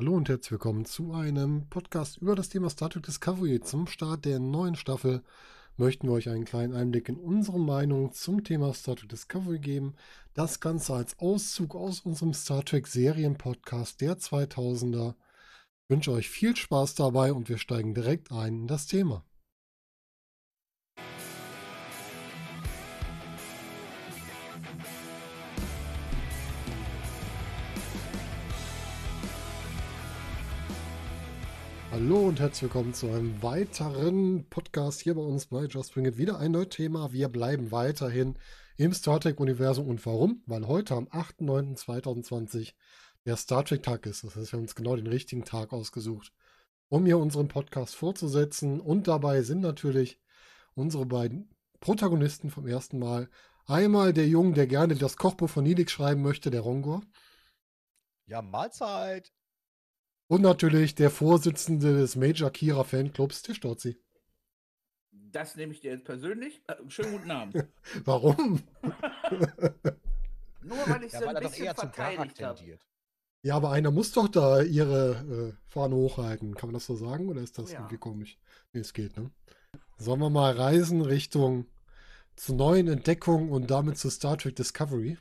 Hallo und herzlich willkommen zu einem Podcast über das Thema Star Trek Discovery. Zum Start der neuen Staffel möchten wir euch einen kleinen Einblick in unsere Meinung zum Thema Star Trek Discovery geben. Das Ganze als Auszug aus unserem Star Trek Serien-Podcast der 2000er. Ich wünsche euch viel Spaß dabei und wir steigen direkt ein in das Thema. Hallo und herzlich willkommen zu einem weiteren Podcast hier bei uns bei Just Bring It. Wieder ein neues Thema. Wir bleiben weiterhin im Star Trek-Universum. Und warum? Weil heute am 8.9.2020 der Star Trek-Tag ist. Das heißt, wir haben uns genau den richtigen Tag ausgesucht, um hier unseren Podcast fortzusetzen. Und dabei sind natürlich unsere beiden Protagonisten vom ersten Mal. Einmal der Junge, der gerne das Kochbuch von Nilix schreiben möchte, der Rongor. Ja, Mahlzeit. Und natürlich der Vorsitzende des Major Kira Fanclubs, der Storzi. Das nehme ich dir jetzt persönlich. Äh, schönen guten Abend. Warum? Nur weil ich ja, so ein bisschen verteidigt habe. Ja, aber einer muss doch da ihre äh, Fahne hochhalten. Kann man das so sagen oder ist das ja. irgendwie komisch? Nee, es geht, ne? Sollen wir mal reisen Richtung zu neuen Entdeckungen und damit zu Star Trek Discovery?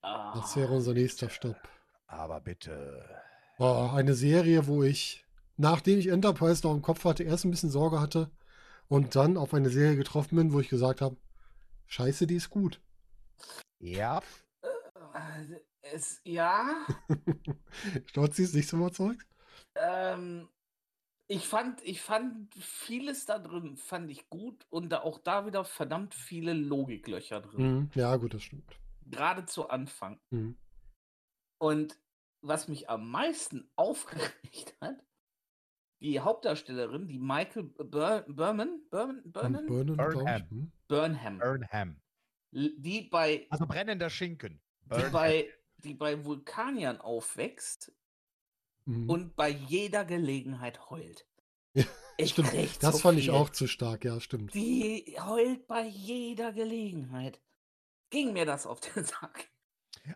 Ah, das wäre unser nächster Stopp. Aber bitte. War eine Serie, wo ich, nachdem ich Enterprise noch im Kopf hatte, erst ein bisschen Sorge hatte und dann auf eine Serie getroffen bin, wo ich gesagt habe, scheiße, die ist gut. Ja. Äh, es, ja. Stolz ist nicht so überzeugt? Ähm, ich fand, ich fand vieles da drin, fand ich gut und da auch da wieder verdammt viele Logiklöcher drin. Mhm. Ja, gut, das stimmt. Gerade zu Anfang. Mhm. Und was mich am meisten aufgeregt hat, die Hauptdarstellerin, die Michael Bur Berman, Berman, Burnham? Burnham, Burnham. Burnham. Burnham. Die bei. Also brennender Schinken. Die bei, die bei Vulkaniern aufwächst mhm. und bei jeder Gelegenheit heult. Ich stimmt. Das so fand viel. ich auch zu stark, ja, stimmt. Die heult bei jeder Gelegenheit. Ging mir das auf den Sack.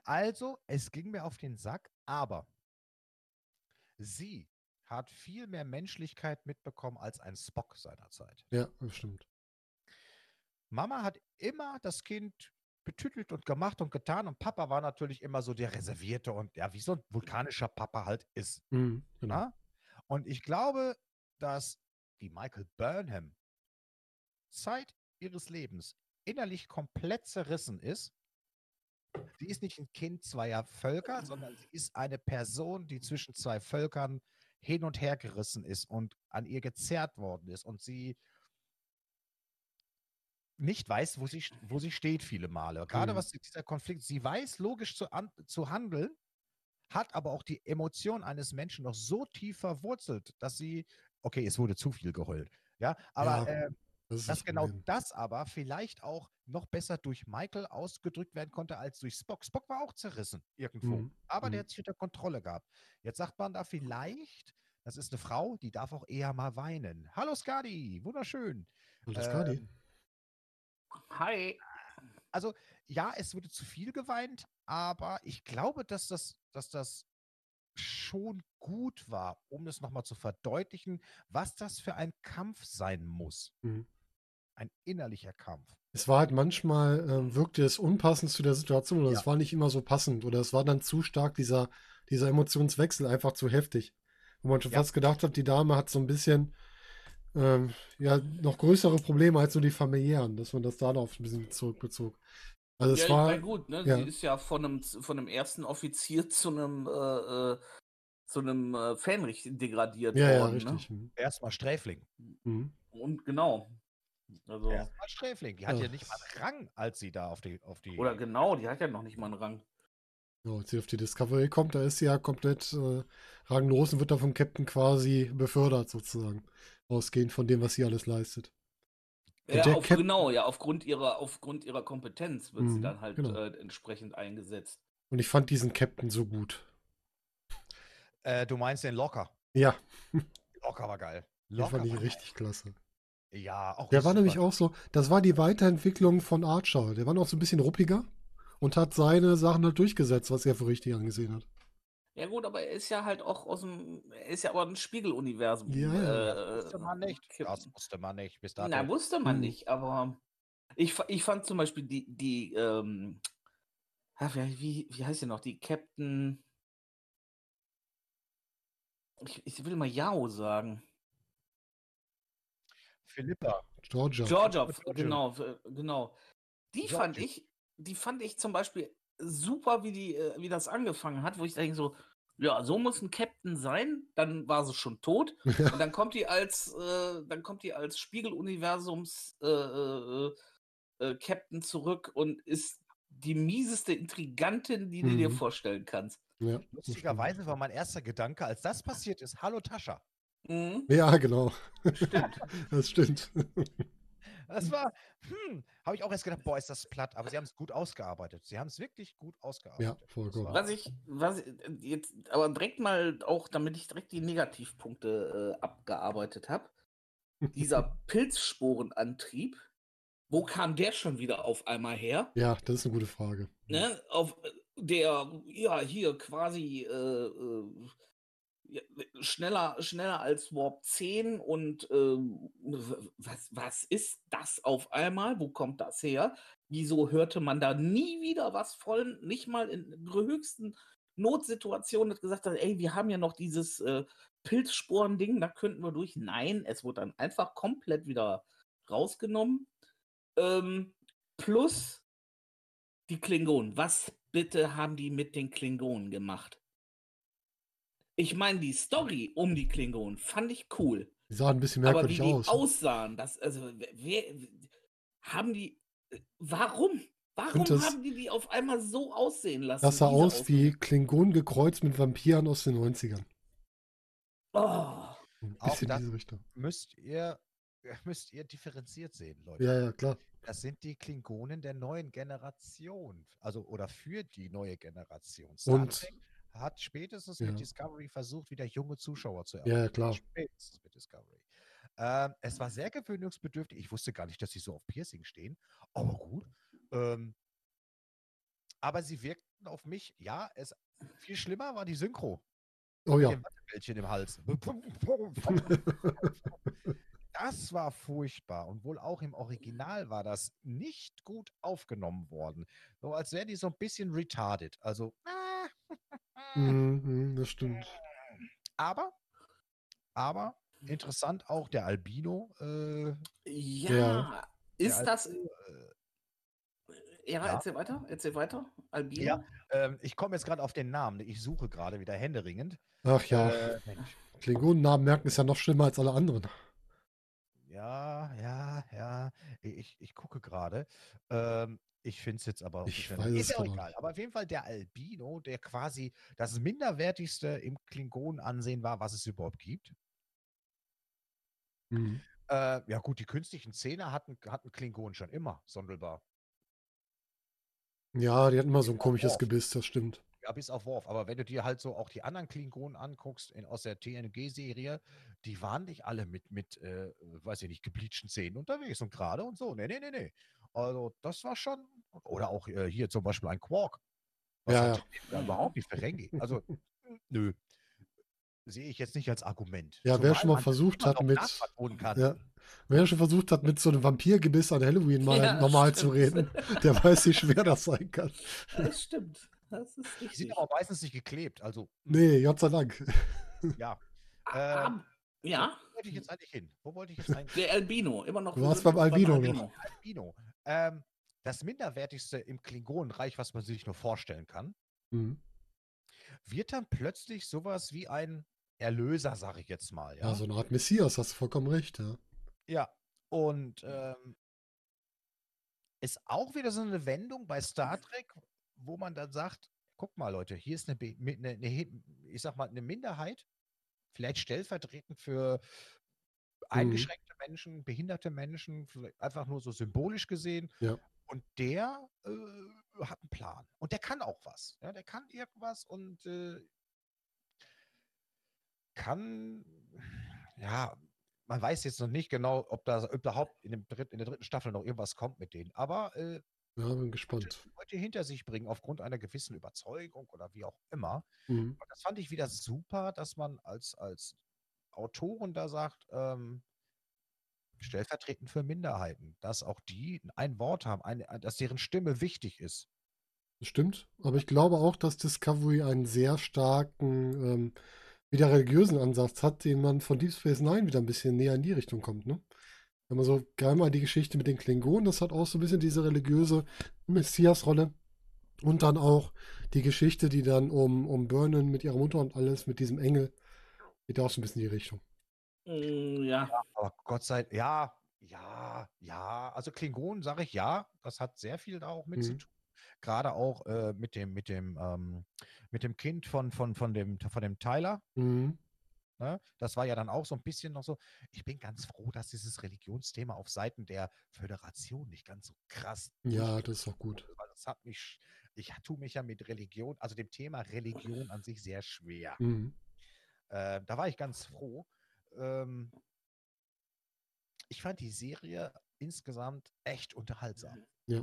Also, es ging mir auf den Sack, aber sie hat viel mehr Menschlichkeit mitbekommen als ein Spock seinerzeit. Ja, das stimmt. Mama hat immer das Kind betütelt und gemacht und getan und Papa war natürlich immer so der Reservierte und ja, wie so ein vulkanischer Papa halt ist. Mhm, genau. Und ich glaube, dass die Michael Burnham Zeit ihres Lebens innerlich komplett zerrissen ist Sie ist nicht ein Kind zweier Völker, sondern sie ist eine Person, die zwischen zwei Völkern hin und her gerissen ist und an ihr gezerrt worden ist und sie nicht weiß, wo sie, wo sie steht, viele Male. Gerade mhm. was dieser Konflikt, sie weiß logisch zu, an, zu handeln, hat aber auch die Emotion eines Menschen noch so tief verwurzelt, dass sie, okay, es wurde zu viel geheult. Ja, aber ja. Äh, das dass genau Problem. das aber vielleicht auch noch besser durch Michael ausgedrückt werden konnte als durch Spock. Spock war auch zerrissen irgendwo, mhm. aber mhm. der hat sich unter Kontrolle gehabt. Jetzt sagt man da vielleicht, das ist eine Frau, die darf auch eher mal weinen. Hallo Skadi, wunderschön. Hallo Skadi. Ähm, Hi. Also ja, es wurde zu viel geweint, aber ich glaube, dass das, dass das schon gut war, um es nochmal zu verdeutlichen, was das für ein Kampf sein muss. Mhm ein innerlicher Kampf. Es war halt manchmal, äh, wirkte es unpassend zu der Situation oder ja. es war nicht immer so passend oder es war dann zu stark, dieser, dieser Emotionswechsel einfach zu heftig. Wo man schon ja. fast gedacht hat, die Dame hat so ein bisschen ähm, ja, noch größere Probleme als nur die familiären, dass man das darauf ein bisschen zurückbezog. Also es ja, war gut, ne? Ja. Sie ist ja von einem, von einem ersten Offizier zu einem äh, äh zu einem äh, Fähnrich degradiert ja, worden. Ja, richtig. Ne? Erstmal Sträfling. Mhm. Und genau. Also, Erstmal Sträfling. Die hat ja nicht mal einen Rang, als sie da auf die, auf die. Oder genau, die hat ja noch nicht mal einen Rang. So, als sie auf die Discovery kommt, da ist sie ja komplett äh, ranglos und wird da vom Captain quasi befördert, sozusagen. Ausgehend von dem, was sie alles leistet. Ja, auf, genau, ja, aufgrund ihrer, aufgrund ihrer Kompetenz wird mhm, sie dann halt genau. äh, entsprechend eingesetzt. Und ich fand diesen Captain so gut. Äh, du meinst den Locker? Ja. Locker war geil. Locker den fand ich richtig klasse. Ja, auch. Der war nämlich auch so, das war die Weiterentwicklung von Archer. Der war noch so ein bisschen ruppiger und hat seine Sachen halt durchgesetzt, was er für richtig angesehen hat. Ja gut, aber er ist ja halt auch aus dem, er ist ja aber ein Spiegeluniversum. Ja, ja. Äh, wusste man nicht. Das wusste man nicht. Bis dato. Na, wusste man hm. nicht, aber ich, ich fand zum Beispiel die, die, ähm, wie, wie heißt sie noch, die Captain, ich, ich will mal Yao sagen. Philippa. Georgia. Georgia, genau, genau. Die Georgia. fand ich, die fand ich zum Beispiel super, wie die, äh, wie das angefangen hat, wo ich denke so, ja, so muss ein Captain sein, dann war sie schon tot. Und dann kommt die als, äh, dann kommt die als Spiegeluniversums äh, äh, äh, Captain zurück und ist die mieseste Intrigantin, die mhm. du dir mhm. vorstellen kannst. Ja, Lustigerweise war mein erster Gedanke, als das passiert ist, hallo Tascha. Mhm. Ja, genau. Stimmt. das stimmt. Das war, hm, habe ich auch erst gedacht, boah, ist das platt, aber sie haben es gut ausgearbeitet. Sie haben es wirklich gut ausgearbeitet. Ja, vollkommen. Was ich, was ich jetzt, aber direkt mal auch, damit ich direkt die Negativpunkte äh, abgearbeitet habe. Dieser Pilzsporenantrieb, wo kam der schon wieder auf einmal her? Ja, das ist eine gute Frage. Ne? Auf der, ja, hier quasi äh, äh, schneller, schneller als Warp 10 und äh, was, was ist das auf einmal? Wo kommt das her? Wieso hörte man da nie wieder was voll, nicht mal in höchsten Notsituationen hat gesagt, ey, wir haben ja noch dieses äh, Pilzsporen-Ding, da könnten wir durch. Nein, es wurde dann einfach komplett wieder rausgenommen. Ähm, plus die Klingonen. Was bitte haben die mit den Klingonen gemacht? Ich meine, die Story um die Klingonen fand ich cool. Die sahen ein bisschen merkwürdig Aber wie aus. die aussahen, das, also, wer, haben die, warum? Warum das, haben die die auf einmal so aussehen lassen? Das sah aus wie Klingonen gekreuzt mit Vampiren aus den 90ern. Oh. Ein bisschen Auch diese Richtung. Müsst ihr, müsst ihr differenziert sehen, Leute. Ja, ja, klar. Das sind die Klingonen der neuen Generation. Also, oder für die neue Generation. Star Und Trek hat spätestens ja. mit Discovery versucht, wieder junge Zuschauer zu erreichen. Ja, klar. Spätestens mit Discovery. Ähm, es war sehr gewöhnungsbedürftig. Ich wusste gar nicht, dass sie so auf Piercing stehen. Aber gut. Ähm, aber sie wirkten auf mich, ja, es viel schlimmer war die Synchro. Oh ja. Mit im Hals. Das war furchtbar. Und wohl auch im Original war das nicht gut aufgenommen worden. So als wären die so ein bisschen retarded. Also, ah, Mhm, das stimmt. Aber, aber interessant auch der Albino. Äh, ja, ja, ist Albino, das. Äh, ja, ja, erzähl weiter, erzähl weiter. Albino. Ja, äh, ich komme jetzt gerade auf den Namen. Ich suche gerade wieder händeringend. Ach ja. Äh, Klingonennamen merken ist ja noch schlimmer als alle anderen. Ja, ja, ja. Ich, ich gucke gerade. Ähm, ich finde es jetzt aber ich weiß ist ja auch egal. Aber auf jeden Fall der Albino, der quasi das minderwertigste im Klingonen-Ansehen war, was es überhaupt gibt. Mhm. Äh, ja, gut, die künstlichen Zähne hatten, hatten Klingonen schon immer, sondelbar. Ja, die hatten immer so ein komisches Gebiss, das stimmt. Ja, bis auf Worf. Aber wenn du dir halt so auch die anderen Klingonen anguckst in, aus der TNG-Serie, die waren nicht alle mit, mit äh, weiß ich nicht, gebleachten Zähnen unterwegs und gerade und so. Nee, nee, nee, nee. Also, das war schon. Oder auch äh, hier zum Beispiel ein Quark. Was ja, ja. überhaupt nicht Ferengi. Also, nö. Sehe ich jetzt nicht als Argument. Ja, wer schon mal versucht hat, mit. Ja, wer schon versucht hat, mit so einem Vampirgebiss an Halloween mal ja, normal stimmt. zu reden, der weiß, wie schwer das sein kann. Das stimmt. Das ist richtig. Die sind aber meistens nicht geklebt. Also. Nee, Gott sei Dank. Ja. Ähm, ja. Wo wollte ich jetzt eigentlich hin? Wo wollte ich jetzt eigentlich Der Albino, immer noch. Du warst beim Albino, Albino noch. Albino. Ähm, das minderwertigste im Klingonenreich, was man sich nur vorstellen kann, mhm. wird dann plötzlich sowas wie ein Erlöser, sage ich jetzt mal. Ja? ja, so eine Art Messias, hast du vollkommen recht, ja. Ja, und ähm, ist auch wieder so eine Wendung bei Star Trek, wo man dann sagt, guck mal Leute, hier ist eine, eine, eine ich sag mal, eine Minderheit, vielleicht stellvertretend für mhm. eingeschränkte mhm. Menschen, behinderte Menschen, einfach nur so symbolisch gesehen. Ja. Und der äh, hat einen Plan. Und der kann auch was. Ja, der kann irgendwas und äh, kann, ja, man weiß jetzt noch nicht genau, ob da überhaupt in, dem Dritt, in der dritten Staffel noch irgendwas kommt mit denen. Aber äh, Ja, bin gespannt. Leute hinter sich bringen, aufgrund einer gewissen Überzeugung oder wie auch immer. Mhm. Und das fand ich wieder super, dass man als, als Autoren da sagt, ähm, stellvertretend für Minderheiten, dass auch die ein Wort haben, eine, dass deren Stimme wichtig ist. Das stimmt. Aber ich glaube auch, dass Discovery einen sehr starken, ähm, wieder religiösen Ansatz hat, den man von Deep Space Nine wieder ein bisschen näher in die Richtung kommt, ne? Wenn man so gerade mal die Geschichte mit den Klingonen, das hat auch so ein bisschen diese religiöse Messias-Rolle. Und dann auch die Geschichte, die dann um, um Burnham mit ihrer Mutter und alles, mit diesem Engel, geht auch so ein bisschen in die Richtung. Mm, Ja, Aber Gott sei Dank, ja, ja, ja. Also Klingonen sage ich ja, das hat sehr viel da auch mit zu Mhm. tun. Gerade auch äh, mit dem, mit dem, ähm, mit dem Kind von, von, von dem, von dem Tyler. Mhm. Ne? Das war ja dann auch so ein bisschen noch so. Ich bin ganz froh, dass dieses Religionsthema auf Seiten der Föderation nicht ganz so krass. Ja, das ist auch gut. Weil das hat mich, ich tue mich ja mit Religion, also dem Thema Religion an sich sehr schwer. Mhm. Äh, da war ich ganz froh. Ähm, ich fand die Serie insgesamt echt unterhaltsam. Ja.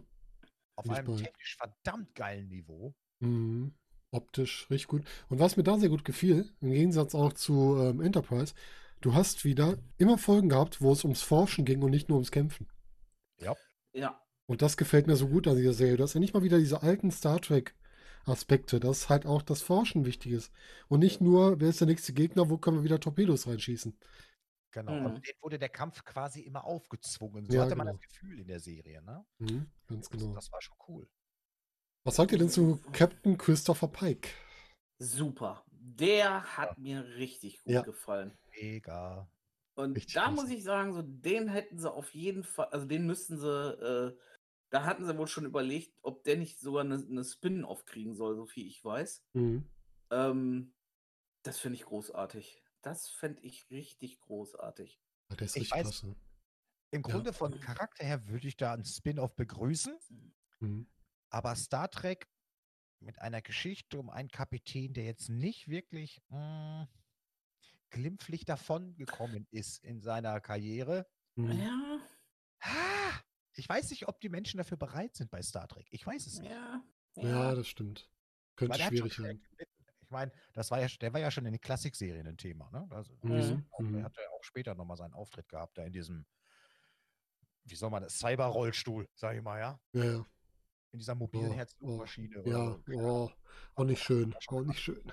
Auf einem technisch verdammt geilen Niveau. Mhm. Optisch richtig gut. Und was mir da sehr gut gefiel, im Gegensatz auch zu ähm, Enterprise, du hast wieder immer Folgen gehabt, wo es ums Forschen ging und nicht nur ums Kämpfen. ja. Und das gefällt mir so gut an dieser Serie. Du hast ja nicht mal wieder diese alten Star Trek-Aspekte, dass halt auch das Forschen wichtig ist. Und nicht nur, wer ist der nächste Gegner, wo können wir wieder Torpedos reinschießen. Genau. Mhm. Und denen wurde der Kampf quasi immer aufgezwungen. So Ja, hatte man genau. das Gefühl in der Serie. Ne? Mhm, ganz Das, genau. das war schon cool. Was sagt ihr denn zu Captain Christopher Pike? Super. Der hat mir richtig gut Ja. gefallen. Mega. Und Richtig da muss ich sagen, so den hätten sie auf jeden Fall, also den müssten sie, äh, da hatten sie wohl schon überlegt, ob der nicht sogar eine, eine Spin-off kriegen soll, so viel ich weiß. Mhm. Ähm, das finde ich großartig. Das fände ich richtig großartig. Ja, der ist Ich richtig weiß- klasse. Im Ja. Grunde von Charakter her würde ich da einen Spin-off begrüßen, Mhm. Aber Star Trek mit einer Geschichte um einen Kapitän, der jetzt nicht wirklich mh, glimpflich davon gekommen ist in seiner Karriere. Mhm. Ja, Ah, Ich weiß nicht, ob die Menschen dafür bereit sind bei Star Trek. Ich weiß es nicht. ja, Ja, das stimmt. Könnte hat schwierig werden. gelitten. Ich meine, das war ja, der war ja schon in den Klassikserien ein Thema. Ne? Also, Mhm, sind auch, mhm. Der hat ja auch später nochmal seinen Auftritt gehabt, da in diesem, wie soll man das, Cyber-Rollstuhl, sag ich mal, ja. Ja, ja. In dieser mobilen Oh, Herz-Lungen-Maschine. Ja, oder so. oh, auch nicht schön. Auch nicht schön.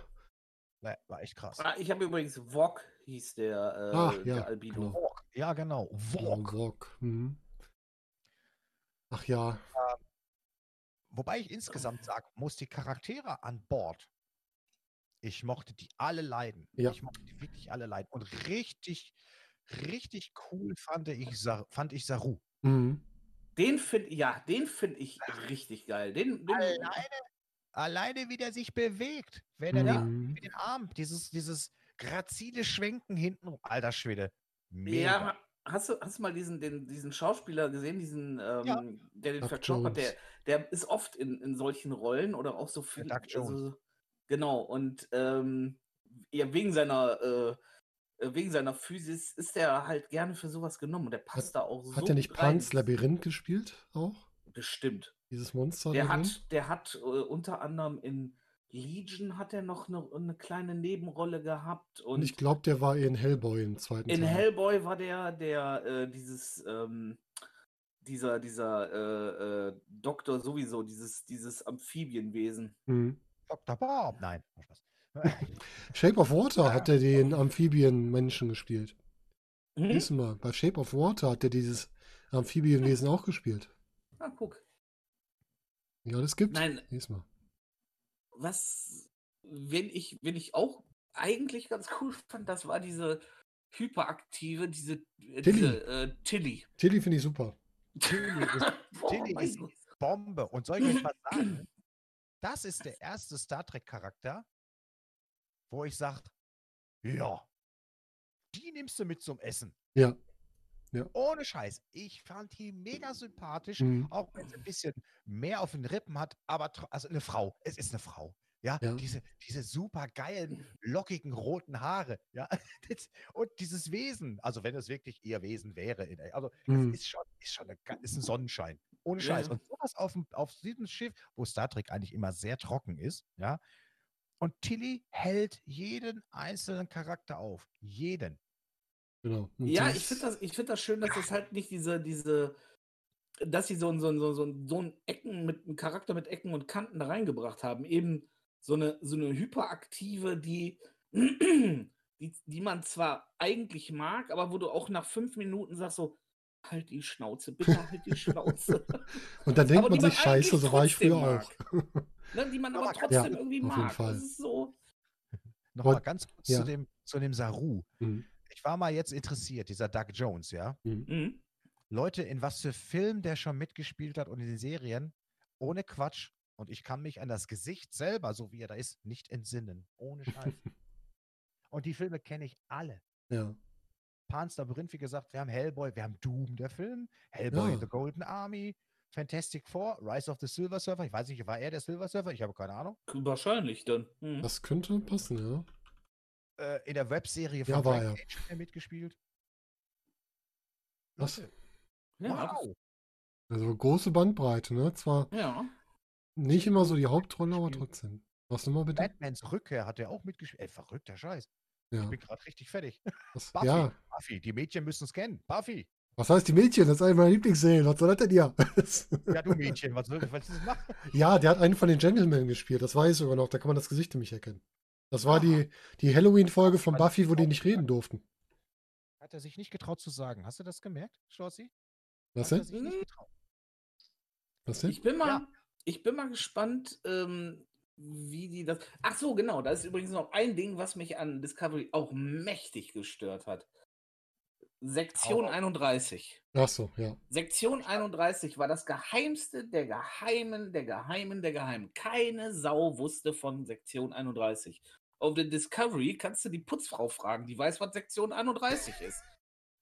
Ne, war echt krass. Ah, ich habe übrigens Vog hieß der, äh, Ah, ja, der Albino. genau. Walk. Ja, genau. Genau, Walk. Walk. Mhm. Ach ja, Wobei ich insgesamt sagen muss, die Charaktere an Bord, ich mochte die alle leiden. Ja. Ich mochte die wirklich alle leiden. Und richtig, richtig cool fand ich, fand ich Saru. mhm. Den finde ja, den finde ich richtig geil. Den, den Alleine, alleine wie der sich bewegt, wenn er den, Mhm. mit den Arm, dieses, dieses grazile Schwenken hinten, alter Schwede. Mega. Ja, hast du, hast du mal diesen, den, diesen Schauspieler gesehen, diesen, ähm, der den verkörpert, der, der ist oft in, in solchen Rollen oder auch so viel. Also, genau, und ähm, ja, wegen seiner, äh, wegen seiner Physis ist er halt gerne für sowas genommen und der passt da auch so. Hat er nicht. Pans Labyrinth gespielt auch? Bestimmt. Dieses Monster Der hat, der hat äh, unter anderem in Legion hat er noch eine, eine kleine Nebenrolle gehabt und Und ich glaube, der war in Hellboy im zweiten In Teil. Hellboy war der, der äh, dieses, ähm, dieser, dieser äh, äh, Doktor sowieso, dieses, dieses Amphibienwesen. Mhm. Dr. Bob. Nein, Spaß. Shape of Water hat er den Amphibienmenschen gespielt. Hm? Siehst du mal, bei Shape of Water hat er dieses Amphibienwesen auch gespielt. Ah, guck. Ja, das gibt. Nein, Siehst mal. was, wenn ich, wenn ich auch eigentlich ganz cool fand, das war diese hyperaktive, diese, äh, Tilly. diese äh, Tilly. Tilly finde ich super. Tilly ist, Tilly ist. Bombe. Und soll ich euch was sagen? Das ist der erste Star Trek-Charakter, wo ich sage, ja, die nimmst du mit zum Essen. Ja. Ohne Scheiß. Ich fand die mega sympathisch, Mhm. auch wenn sie ein bisschen mehr auf den Rippen hat, aber also eine Frau. Es ist eine Frau. Ja, Ja. diese, diese super geilen, lockigen roten Haare. Ja, das, und dieses Wesen, also wenn es wirklich ihr Wesen wäre, also Mhm. es ist schon, ist schon eine, ist ein Sonnenschein. Ohne Scheiß. Ja. Und sowas auf, dem, auf diesem Schiff, wo Star Trek eigentlich immer sehr trocken ist, ja. Und Tilly hält jeden einzelnen Charakter auf. Jeden. Genau. Und Ja, das- ich finde das, ich find das schön, dass es halt nicht diese, diese, dass sie so, ein- so, ein- so, ein- so, ein- so ein Ecken mit einem Charakter mit Ecken und Kanten da reingebracht haben. Eben so eine, so eine hyperaktive, die, die, die man zwar eigentlich mag, aber wo du auch nach fünf Minuten sagst so, halt die Schnauze, bitte halt die Schnauze. Und dann denkt aber man die man sich, scheiße, so war ich früher mag. auch. ne, die man aber trotzdem Ja, irgendwie auf jeden mag. Fall. Das ist so. Nochmal ganz kurz ja. zu, dem, zu dem Saru. Mhm. Ich war mal jetzt interessiert, dieser Doug Jones, ja. Mhm. Mhm. Leute, in was für Filmen der schon mitgespielt hat und in den Serien, ohne Quatsch. Und ich kann mich an das Gesicht selber, so wie er da ist, nicht entsinnen. Ohne Scheiß. und die Filme kenne ich alle. Ja. Pan's Labyrinth, wie gesagt, wir haben Hellboy, wir haben Doom, der Film, Hellboy Ja. in the Golden Army, Fantastic Four, Rise of the Silver Surfer. Ich weiß nicht, war er der Silver Surfer? Ich habe keine Ahnung. Wahrscheinlich dann. Mhm. Das könnte passen, ja. Äh, in der Webserie von Ja, war er. Er mitgespielt. Was? Ja, wow. Also große Bandbreite, ne? Zwar ja. nicht immer so die Hauptrolle, aber trotzdem. Was nochmal bitte? Batmans Rückkehr hat er auch mitgespielt. Ey, verrückter Scheiß. Ja. Ich bin gerade richtig fertig. Was, Buffy. ja. Buffy, die Mädchen müssen es kennen. Buffy. Was heißt die Mädchen? Das ist eine meiner Lieblingsserien. Was soll das denn hier? Ja, du Mädchen, was soll was ist das machen? ja, der hat einen von den Gentlemen gespielt. Das weiß ich sogar noch. Da kann man das Gesicht nämlich erkennen. Das war Aha. die, die Halloween-Folge von Buffy, wo die nicht reden durften. Hat er sich nicht getraut zu sagen. Hast du das gemerkt, Schlossi? Was denn? Was denn? Ich bin mal, Ja. ich bin mal gespannt, ähm, wie die das. Ach so, genau. Da ist übrigens noch ein Ding, was mich an Discovery auch mächtig gestört hat. Sektion raus. 31. Ach so, ja. Sektion 31 war das geheimste der Geheimen, der Geheimen, der Geheimen. Keine Sau wusste von Sektion 31. Auf der Discovery kannst du die Putzfrau fragen, die weiß, was Sektion 31 ist.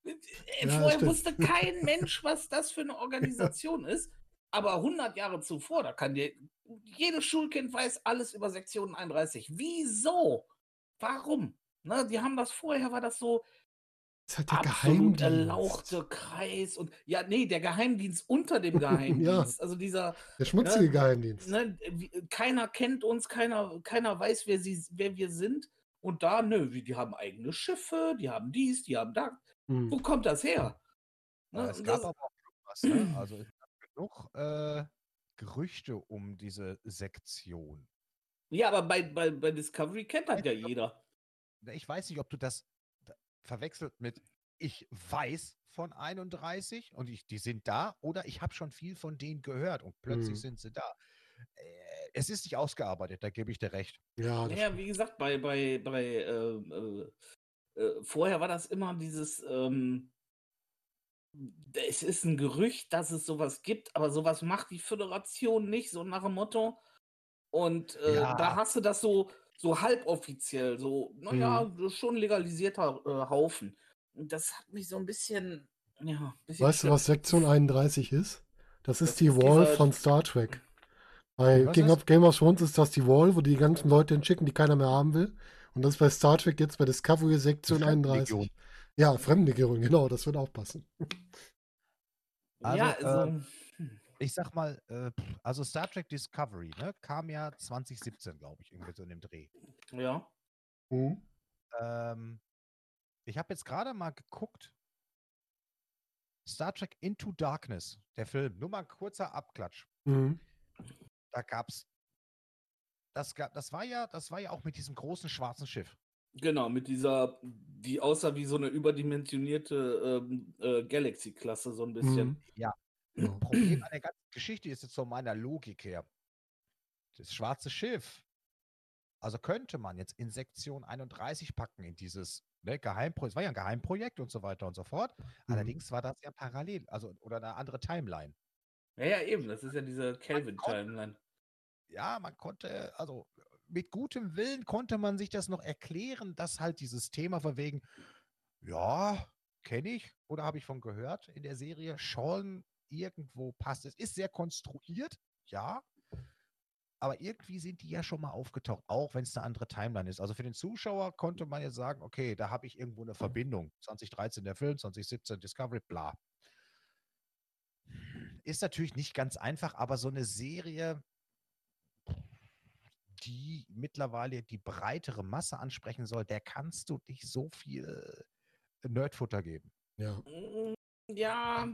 Äh, Ja, Vorher stimmt. wusste kein Mensch, was das für eine Organisation ist. Aber 100 Jahre zuvor, da kann dir jedes Schulkind weiß alles über Sektion 31. Wieso? Warum? Ne, die haben das vorher, war das so, Das halt der absolut Geheimdienst. erlauchte Kreis und ja, nee, der Geheimdienst unter dem Geheimdienst. Also dieser, Der schmutzige Ne, Geheimdienst. ne, keiner kennt uns, keiner, keiner weiß, wer, sie, wer wir sind. Und da, nö, wie, die haben eigene Schiffe, die haben dies, die haben das. Hm. Wo kommt das her? Ja, Ne, es gab das, aber auch was, ne? Also genug äh, Gerüchte um diese Sektion. ja, aber bei, bei, bei Discovery kennt das ja jeder. Ich weiß nicht, ob du das da- verwechselt mit ich weiß von 31 und ich, die sind da oder ich habe schon viel von denen gehört und plötzlich Mhm. sind sie da. Äh, es ist nicht ausgearbeitet, da gebe ich dir recht. Ja, das Ja, wie gesagt, bei, bei, bei ähm, äh, äh, vorher war das immer dieses, ähm, es ist ein Gerücht, dass es sowas gibt, aber sowas macht die Föderation nicht, so nach dem Motto. Und äh, Ja. da hast du das so, so halboffiziell, so, naja, so schon legalisierter äh, Haufen. Und das hat mich so ein bisschen, ja, bisschen Weißt du, was Sektion 31 ist? Das ist Das die ist Wall dieser- von Star Trek. Bei King of Game of Thrones ist das die Wall, wo die ganzen Leute hinschicken, die keiner mehr haben will. Und das ist bei Star Trek jetzt bei Discovery Sektion 31. Fremdenlegion. Ja, Fremdenlegion, genau, das wird auch passen. ja, Also, also, ähm, Ich sag mal, äh, also Star Trek Discovery ne, kam ja 2017, glaube ich, irgendwie so in dem Dreh. ja. Mhm. Ähm, ich habe jetzt gerade mal geguckt. Star Trek Into Darkness, der Film. Nur mal ein kurzer Abklatsch. Mhm. Da gab's. Das, gab, das war ja, das war ja auch mit diesem großen schwarzen Schiff. Genau, mit dieser, die aussah wie so eine überdimensionierte ähm, äh, Galaxy-Klasse, so ein bisschen. Mhm. Ja. Ja. Problem an der ganzen Geschichte ist jetzt von meiner Logik her. Das schwarze Schiff. Also könnte man jetzt in Sektion 31 packen, in dieses ne, Geheimprojekt. Es war ja ein Geheimprojekt und so weiter und so fort. Mhm. Allerdings war das ja parallel, also oder eine andere Timeline. Ja, ja, eben, das ist ja diese Kelvin-Timeline. Ja, man konnte, also mit gutem Willen konnte man sich das noch erklären, dass halt dieses Thema von wegen, ja, kenne ich oder habe ich von gehört in der Serie, schon irgendwo passt. Es ist sehr konstruiert, ja, aber irgendwie sind die ja schon mal aufgetaucht, auch wenn es eine andere Timeline ist. Also für den Zuschauer konnte man jetzt sagen, okay, da habe ich irgendwo eine Verbindung. 2013 der Film, 2017 Discovery, bla. ist natürlich nicht ganz einfach, aber so eine Serie, die mittlerweile die breitere Masse ansprechen soll, der kannst du nicht so viel Nerdfutter geben. Ja. Mm, Ja,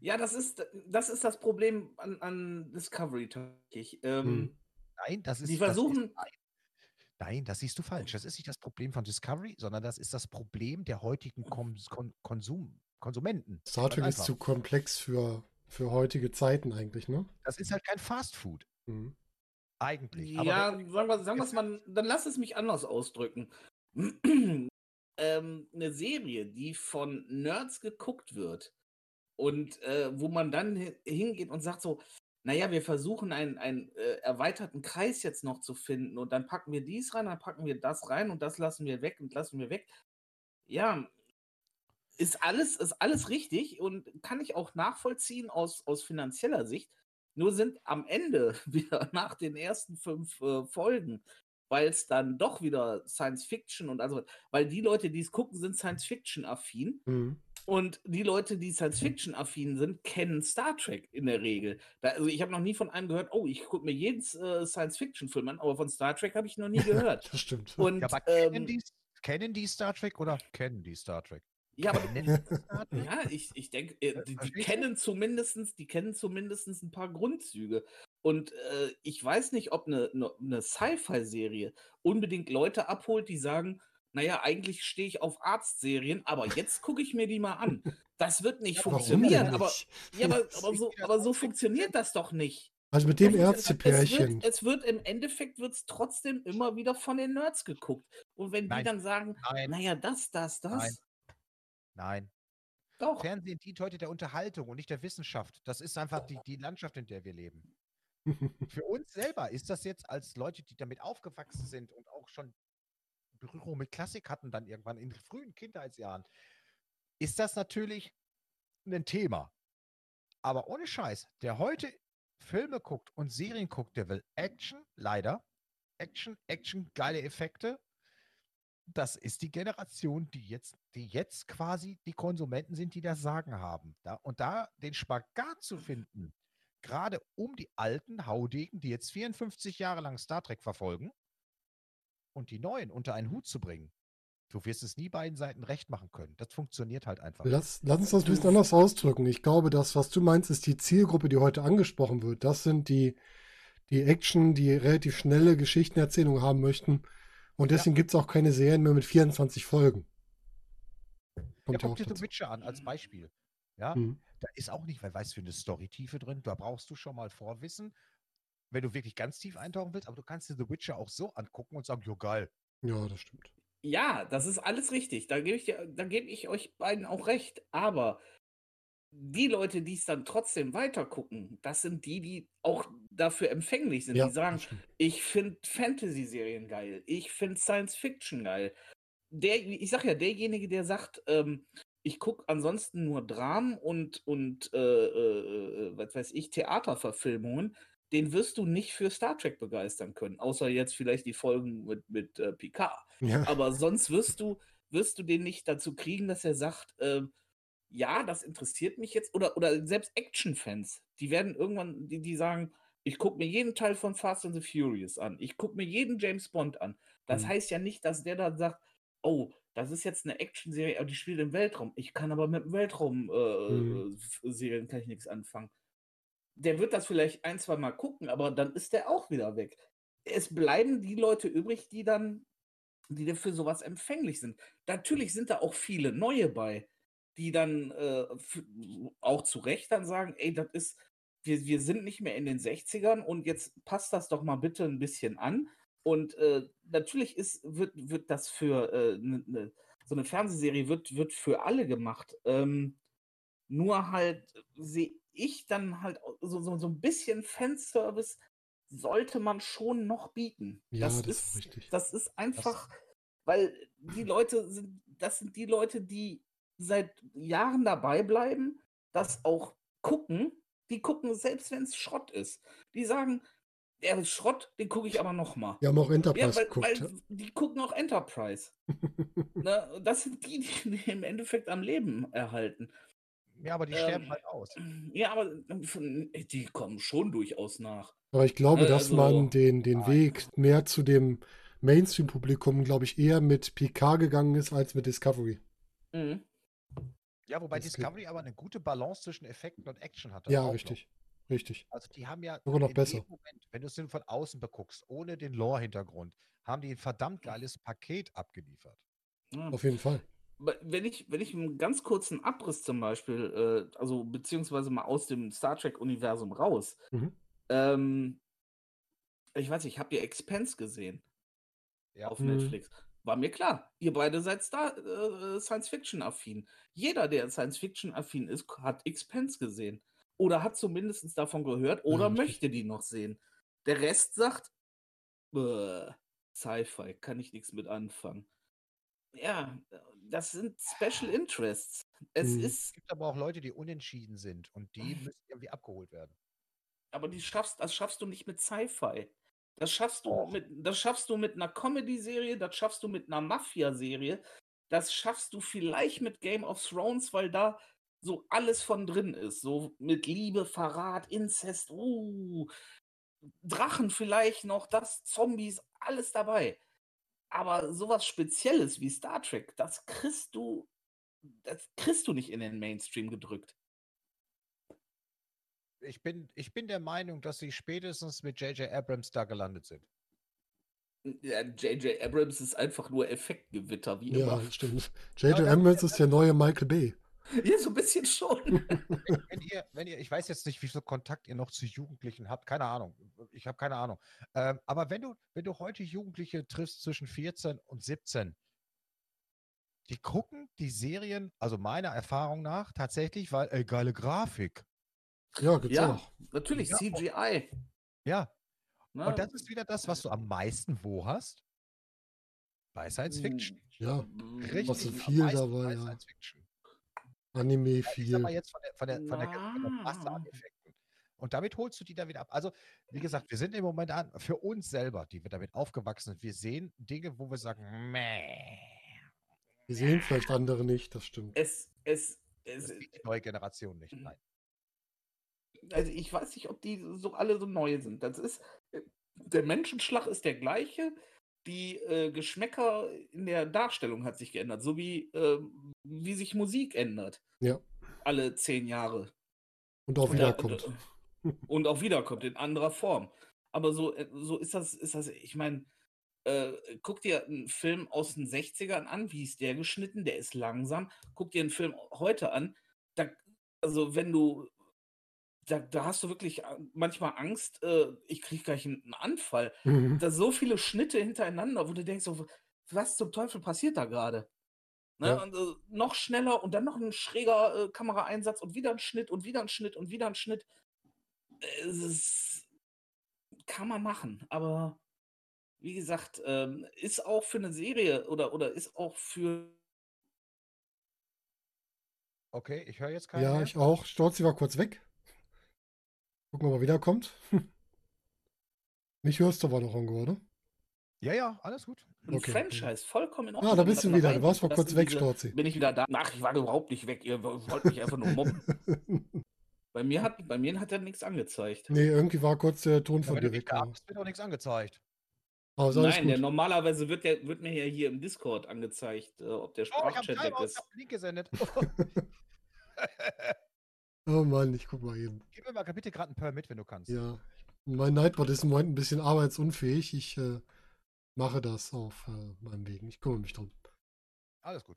ja, das ist, das ist das Problem an, an Discovery tatsächlich. Ähm, Hm. Nein, das ist. Die das ist- versuchen- nein. Das siehst du falsch. Das ist nicht das Problem von Discovery, sondern das ist das Problem der heutigen Kon Kon Konsum Konsumenten. Star Trek ist zu komplex für, für heutige Zeiten eigentlich, ne? Das ist halt kein Fast Food. Mhm. Eigentlich. Ja, wenn- sagen wir, sagen wir es mal, dann lass es mich anders ausdrücken. ähm, eine Serie, die von Nerds geguckt wird und äh, wo man dann hi- hingeht und sagt so, naja, wir versuchen einen, einen äh, erweiterten Kreis jetzt noch zu finden und dann packen wir dies rein, dann packen wir das rein und das lassen wir weg und lassen wir weg. Ja, ist alles, ist alles richtig und kann ich auch nachvollziehen aus, aus finanzieller Sicht. Nur sind am Ende wieder nach den ersten fünf äh, Folgen, weil es dann doch wieder Science Fiction und also, weil die Leute, die es gucken, sind Science Fiction affin Mhm. und die Leute, die Science Fiction affin sind, kennen Star Trek in der Regel. Da, also ich habe noch nie von einem gehört, oh, ich gucke mir jeden äh, Science Fiction Film an, aber von Star Trek habe ich noch nie gehört. Das stimmt. Und ja, aber kennen, ähm, die, kennen die Star Trek oder kennen die Star Trek? Ja, aber die Trek? Ja, ich, ich denke, äh, die, die kennen zumindestens, die kennen zumindest ein paar Grundzüge. Und äh, ich weiß nicht, ob eine, eine, eine Sci-Fi-Serie unbedingt Leute abholt, die sagen, naja, eigentlich stehe ich auf Arztserien, aber jetzt gucke ich mir die mal an. Das wird nicht Warum funktionieren, aber, nicht? ja, aber, aber, so, aber so funktioniert das doch nicht. Also mit dem Ärztepärchen. Es wird, es wird im Endeffekt wird's trotzdem immer wieder von den Nerds geguckt. Und wenn die Nein. dann sagen, Nein, naja, das, das, das, Nein. Nein. doch. Fernsehen dient heute der Unterhaltung und nicht der Wissenschaft. Das ist einfach die, die Landschaft, in der wir leben. Für uns selber ist das jetzt als Leute, die damit aufgewachsen sind und auch schon Berührung mit Klassik hatten, dann irgendwann in frühen Kindheitsjahren, ist das natürlich ein Thema. Aber ohne Scheiß, der heute Filme guckt und Serien guckt, der will Action, leider. Action, Action, geile Effekte. Das ist die Generation, die jetzt, die jetzt quasi die Konsumenten sind, die das Sagen haben. Da, und da den Spagat zu finden, gerade um die alten Haudegen, die jetzt 54 Jahre lang Star Trek verfolgen, und die neuen unter einen Hut zu bringen, du wirst es nie beiden Seiten recht machen können. Das funktioniert halt einfach. Lass, lass uns das ein bisschen anders ausdrücken. Ich glaube, das, was du meinst, ist die Zielgruppe, die heute angesprochen wird. Das sind die, die Action, die relativ schnelle Geschichtenerzählung haben möchten. Und deswegen gibt es auch keine Serien mehr mit 24 Folgen. Ja, Kommt ja, guck auch dir The. Witcher an als Beispiel. Ja, Mhm. da ist auch nicht, wer weiß, für eine Storytiefe drin. Da brauchst du schon mal Vorwissen, wenn du wirklich ganz tief eintauchen willst. Aber du kannst dir The Witcher auch so angucken und sagen, jo geil. Ja, das stimmt. Ja, das ist alles richtig. Da gebe ich, dir- da gebe ich euch beiden auch recht. Aber die Leute, die es dann trotzdem weiter gucken, das sind die, die auch dafür empfänglich sind. Ja, die sagen, ich finde Fantasy-Serien geil, ich finde Science-Fiction geil. Der, ich sag ja, derjenige, der sagt, ähm, ich gucke ansonsten nur Dramen und, und äh, äh, äh, was weiß ich, Theaterverfilmungen, den wirst du nicht für Star Trek begeistern können. Außer jetzt vielleicht die Folgen mit, mit äh, Picard. Ja. Aber sonst wirst du, wirst du den nicht dazu kriegen, dass er sagt, ähm, ja, das interessiert mich jetzt. Oder, oder selbst Action-Fans, die werden irgendwann, die, die sagen, ich gucke mir jeden Teil von Fast and the Furious an. Ich gucke mir jeden James Bond an. Das Mhm. heißt ja nicht, dass der dann sagt, oh, das ist jetzt eine Action-Serie, aber die spielt im Weltraum. Ich kann aber mit dem Weltraum äh, Mhm. Kann ich nichts anfangen. Der wird das vielleicht ein, zwei Mal gucken, aber dann ist der auch wieder weg. Es bleiben die Leute übrig, die dann, die dann für sowas empfänglich sind. Natürlich sind da auch viele neue bei, die dann äh, auch zu Recht dann sagen, ey, das ist, wir, wir sind nicht mehr in den 60ern und jetzt passt das doch mal bitte ein bisschen an. Und äh, natürlich ist, wird, wird das für äh, ne, ne, so eine Fernsehserie wird, wird für alle gemacht. Ähm, nur halt sehe ich dann halt so, so, so ein bisschen Fanservice sollte man schon noch bieten. Ja, das, das ist ist, richtig. das ist einfach, weil die Leute sind, das sind die Leute, die seit Jahren dabei bleiben, das auch gucken. Die gucken, selbst wenn es Schrott ist. Die sagen, der ist Schrott, den gucke ich aber noch mal. Wir haben auch Ja, Enterprise weil, geguckt. weil die gucken auch Enterprise. ne? Das sind die, die, die im Endeffekt am Leben erhalten. Ja, aber die Ähm, sterben halt aus. Ja, aber von- die kommen schon durchaus nach. Aber ich glaube, dass also- man den, den Nein. Weg mehr zu dem Mainstream-Publikum, glaube ich, eher mit PK gegangen ist als mit Discovery. Mhm. Ja, wobei Das Discovery aber eine gute Balance zwischen Effekten und Action hat. Ja, auch noch. richtig. Richtig. Also die haben ja Sogar noch in besser. dem Moment, wenn du es von außen beguckst, ohne den Lore-Hintergrund, haben die ein verdammt geiles Paket abgeliefert. Ja. Auf jeden Fall. Wenn ich, wenn ich einen ganz kurzen Abriss zum Beispiel, äh, also beziehungsweise mal aus dem Star Trek-Universum raus, Mhm. ähm, ich weiß nicht, habt ihr Expense gesehen Ja. auf Mhm. Netflix? War mir klar, ihr beide seid Star, äh, Science-Fiction-affin. Jeder, der Science-Fiction-affin ist, hat Expense gesehen. Oder hat zumindest davon gehört oder richtig. möchte die noch sehen. Der Rest sagt, "Bäh, Sci-Fi, kann ich nichts mit anfangen. Ja, das sind Special Interests. Es Mhm. Es ist, gibt aber auch Leute, die unentschieden sind und die müssen irgendwie abgeholt werden. aber die schaffst, das schaffst du nicht mit Sci-Fi. Das schaffst du mit, das schaffst du mit einer Comedy-Serie, das schaffst du mit einer Mafia-Serie, das schaffst du vielleicht mit Game of Thrones, weil da so alles von drin ist. So mit Liebe, Verrat, Inzest, uh, Drachen vielleicht noch, das, Zombies, alles dabei. Aber sowas Spezielles wie Star Trek, das kriegst du, das kriegst du nicht in den Mainstream gedrückt. Ich bin, ich bin der Meinung, dass sie spätestens mit J.J. Abrams da gelandet sind. Ja, J.J. Abrams ist einfach nur Effektgewitter, wie Ja, immer. das stimmt. Ja, J.J. Abrams ist der neue Michael Bay. Ja, so ein bisschen schon. Wenn ihr, wenn ihr, ich weiß jetzt nicht, wie viel Kontakt ihr noch zu Jugendlichen habt, keine Ahnung. Ich habe keine Ahnung. Ähm, aber wenn du, wenn du heute Jugendliche triffst zwischen 14 und 17, die gucken die Serien, also meiner Erfahrung nach, tatsächlich, weil, ey, geile Grafik. Ja, gibt's ja, auch. natürlich, Ja. CGI. Ja, Ne? und das ist wieder das, was du am meisten wo hast? Bei Science Fiction. Ja, Richtig was so viel dabei, bei ja. Science Fiction. Anime viel. mal jetzt von der, von der, von der, von der Masse an Na. Effekten. Und damit holst du die da wieder ab. Also, wie gesagt, wir sind im Moment an, für uns selber, die wir damit aufgewachsen sind, wir sehen Dinge, wo wir sagen, meh. Die sehen vielleicht andere nicht, das stimmt. Es, es, Das es, sieht die neue Generation nicht. Mhm. Nein. Also ich weiß nicht, ob die so alle so neu sind. Das ist, äh, der Menschenschlag ist der gleiche. Die äh, Geschmäcker in der Darstellung hat sich geändert, so wie, ähm, wie sich Musik ändert. Ja. Alle zehn Jahre. Und auch Und da- wiederkommt. Und auch wiederkommt in anderer Form. Aber so, äh, so ist das, ist das, ich meine, äh, guck dir einen Film aus den 60ern an, wie ist der geschnitten? Der ist langsam. Guck dir einen Film heute an. Da, also, wenn du, da, da hast du wirklich äh, manchmal Angst, äh, ich kriege gleich einen, Anfall. Mhm. Da so viele Schnitte hintereinander, wo du denkst, so, was zum Teufel passiert da gerade? Ne? Ja. Und, äh, noch schneller und dann noch ein schräger äh, Kameraeinsatz und wieder ein Schnitt und wieder ein Schnitt und wieder ein Schnitt. Es ist, kann man machen, aber wie gesagt, ähm, ist auch für eine Serie oder, oder ist auch für. Okay, ich höre jetzt keinen Ja, mehr. ich auch. Storzi war kurz weg. Gucken, ob er wiederkommt. Mich hörst du aber noch irgendwo, oder? ja, ja, alles gut. Ein Okay, Franchise, vollkommen in Ah, Ordnung. da wenn bist du wieder. Du warst mal reinkommt, kurz weg, Storzi. Bin ich wieder da? Ach, ich war überhaupt nicht weg. Ihr wollt mich einfach nur mobben. Bei mir hat, bei mir hat er nichts angezeigt. nee, irgendwie war kurz der Ton Ja, von wenn dir weg. Ja. gehabt hast, wird auch nichts angezeigt. Alles Nein, der normalerweise wird, der, wird mir ja hier im Discord angezeigt, äh, ob der Oh, ich Sprachchat weg ich ist. habe einen Link gesendet. Oh Mann, ich guck mal eben. Gib mir mal bitte gerade einen Pearl mit, wenn du kannst. Ja, mein Nightbot ist im Moment ein bisschen arbeitsunfähig. Ich äh, mache das auf äh, meinem Weg. Ich kümmere mich drum. Alles gut.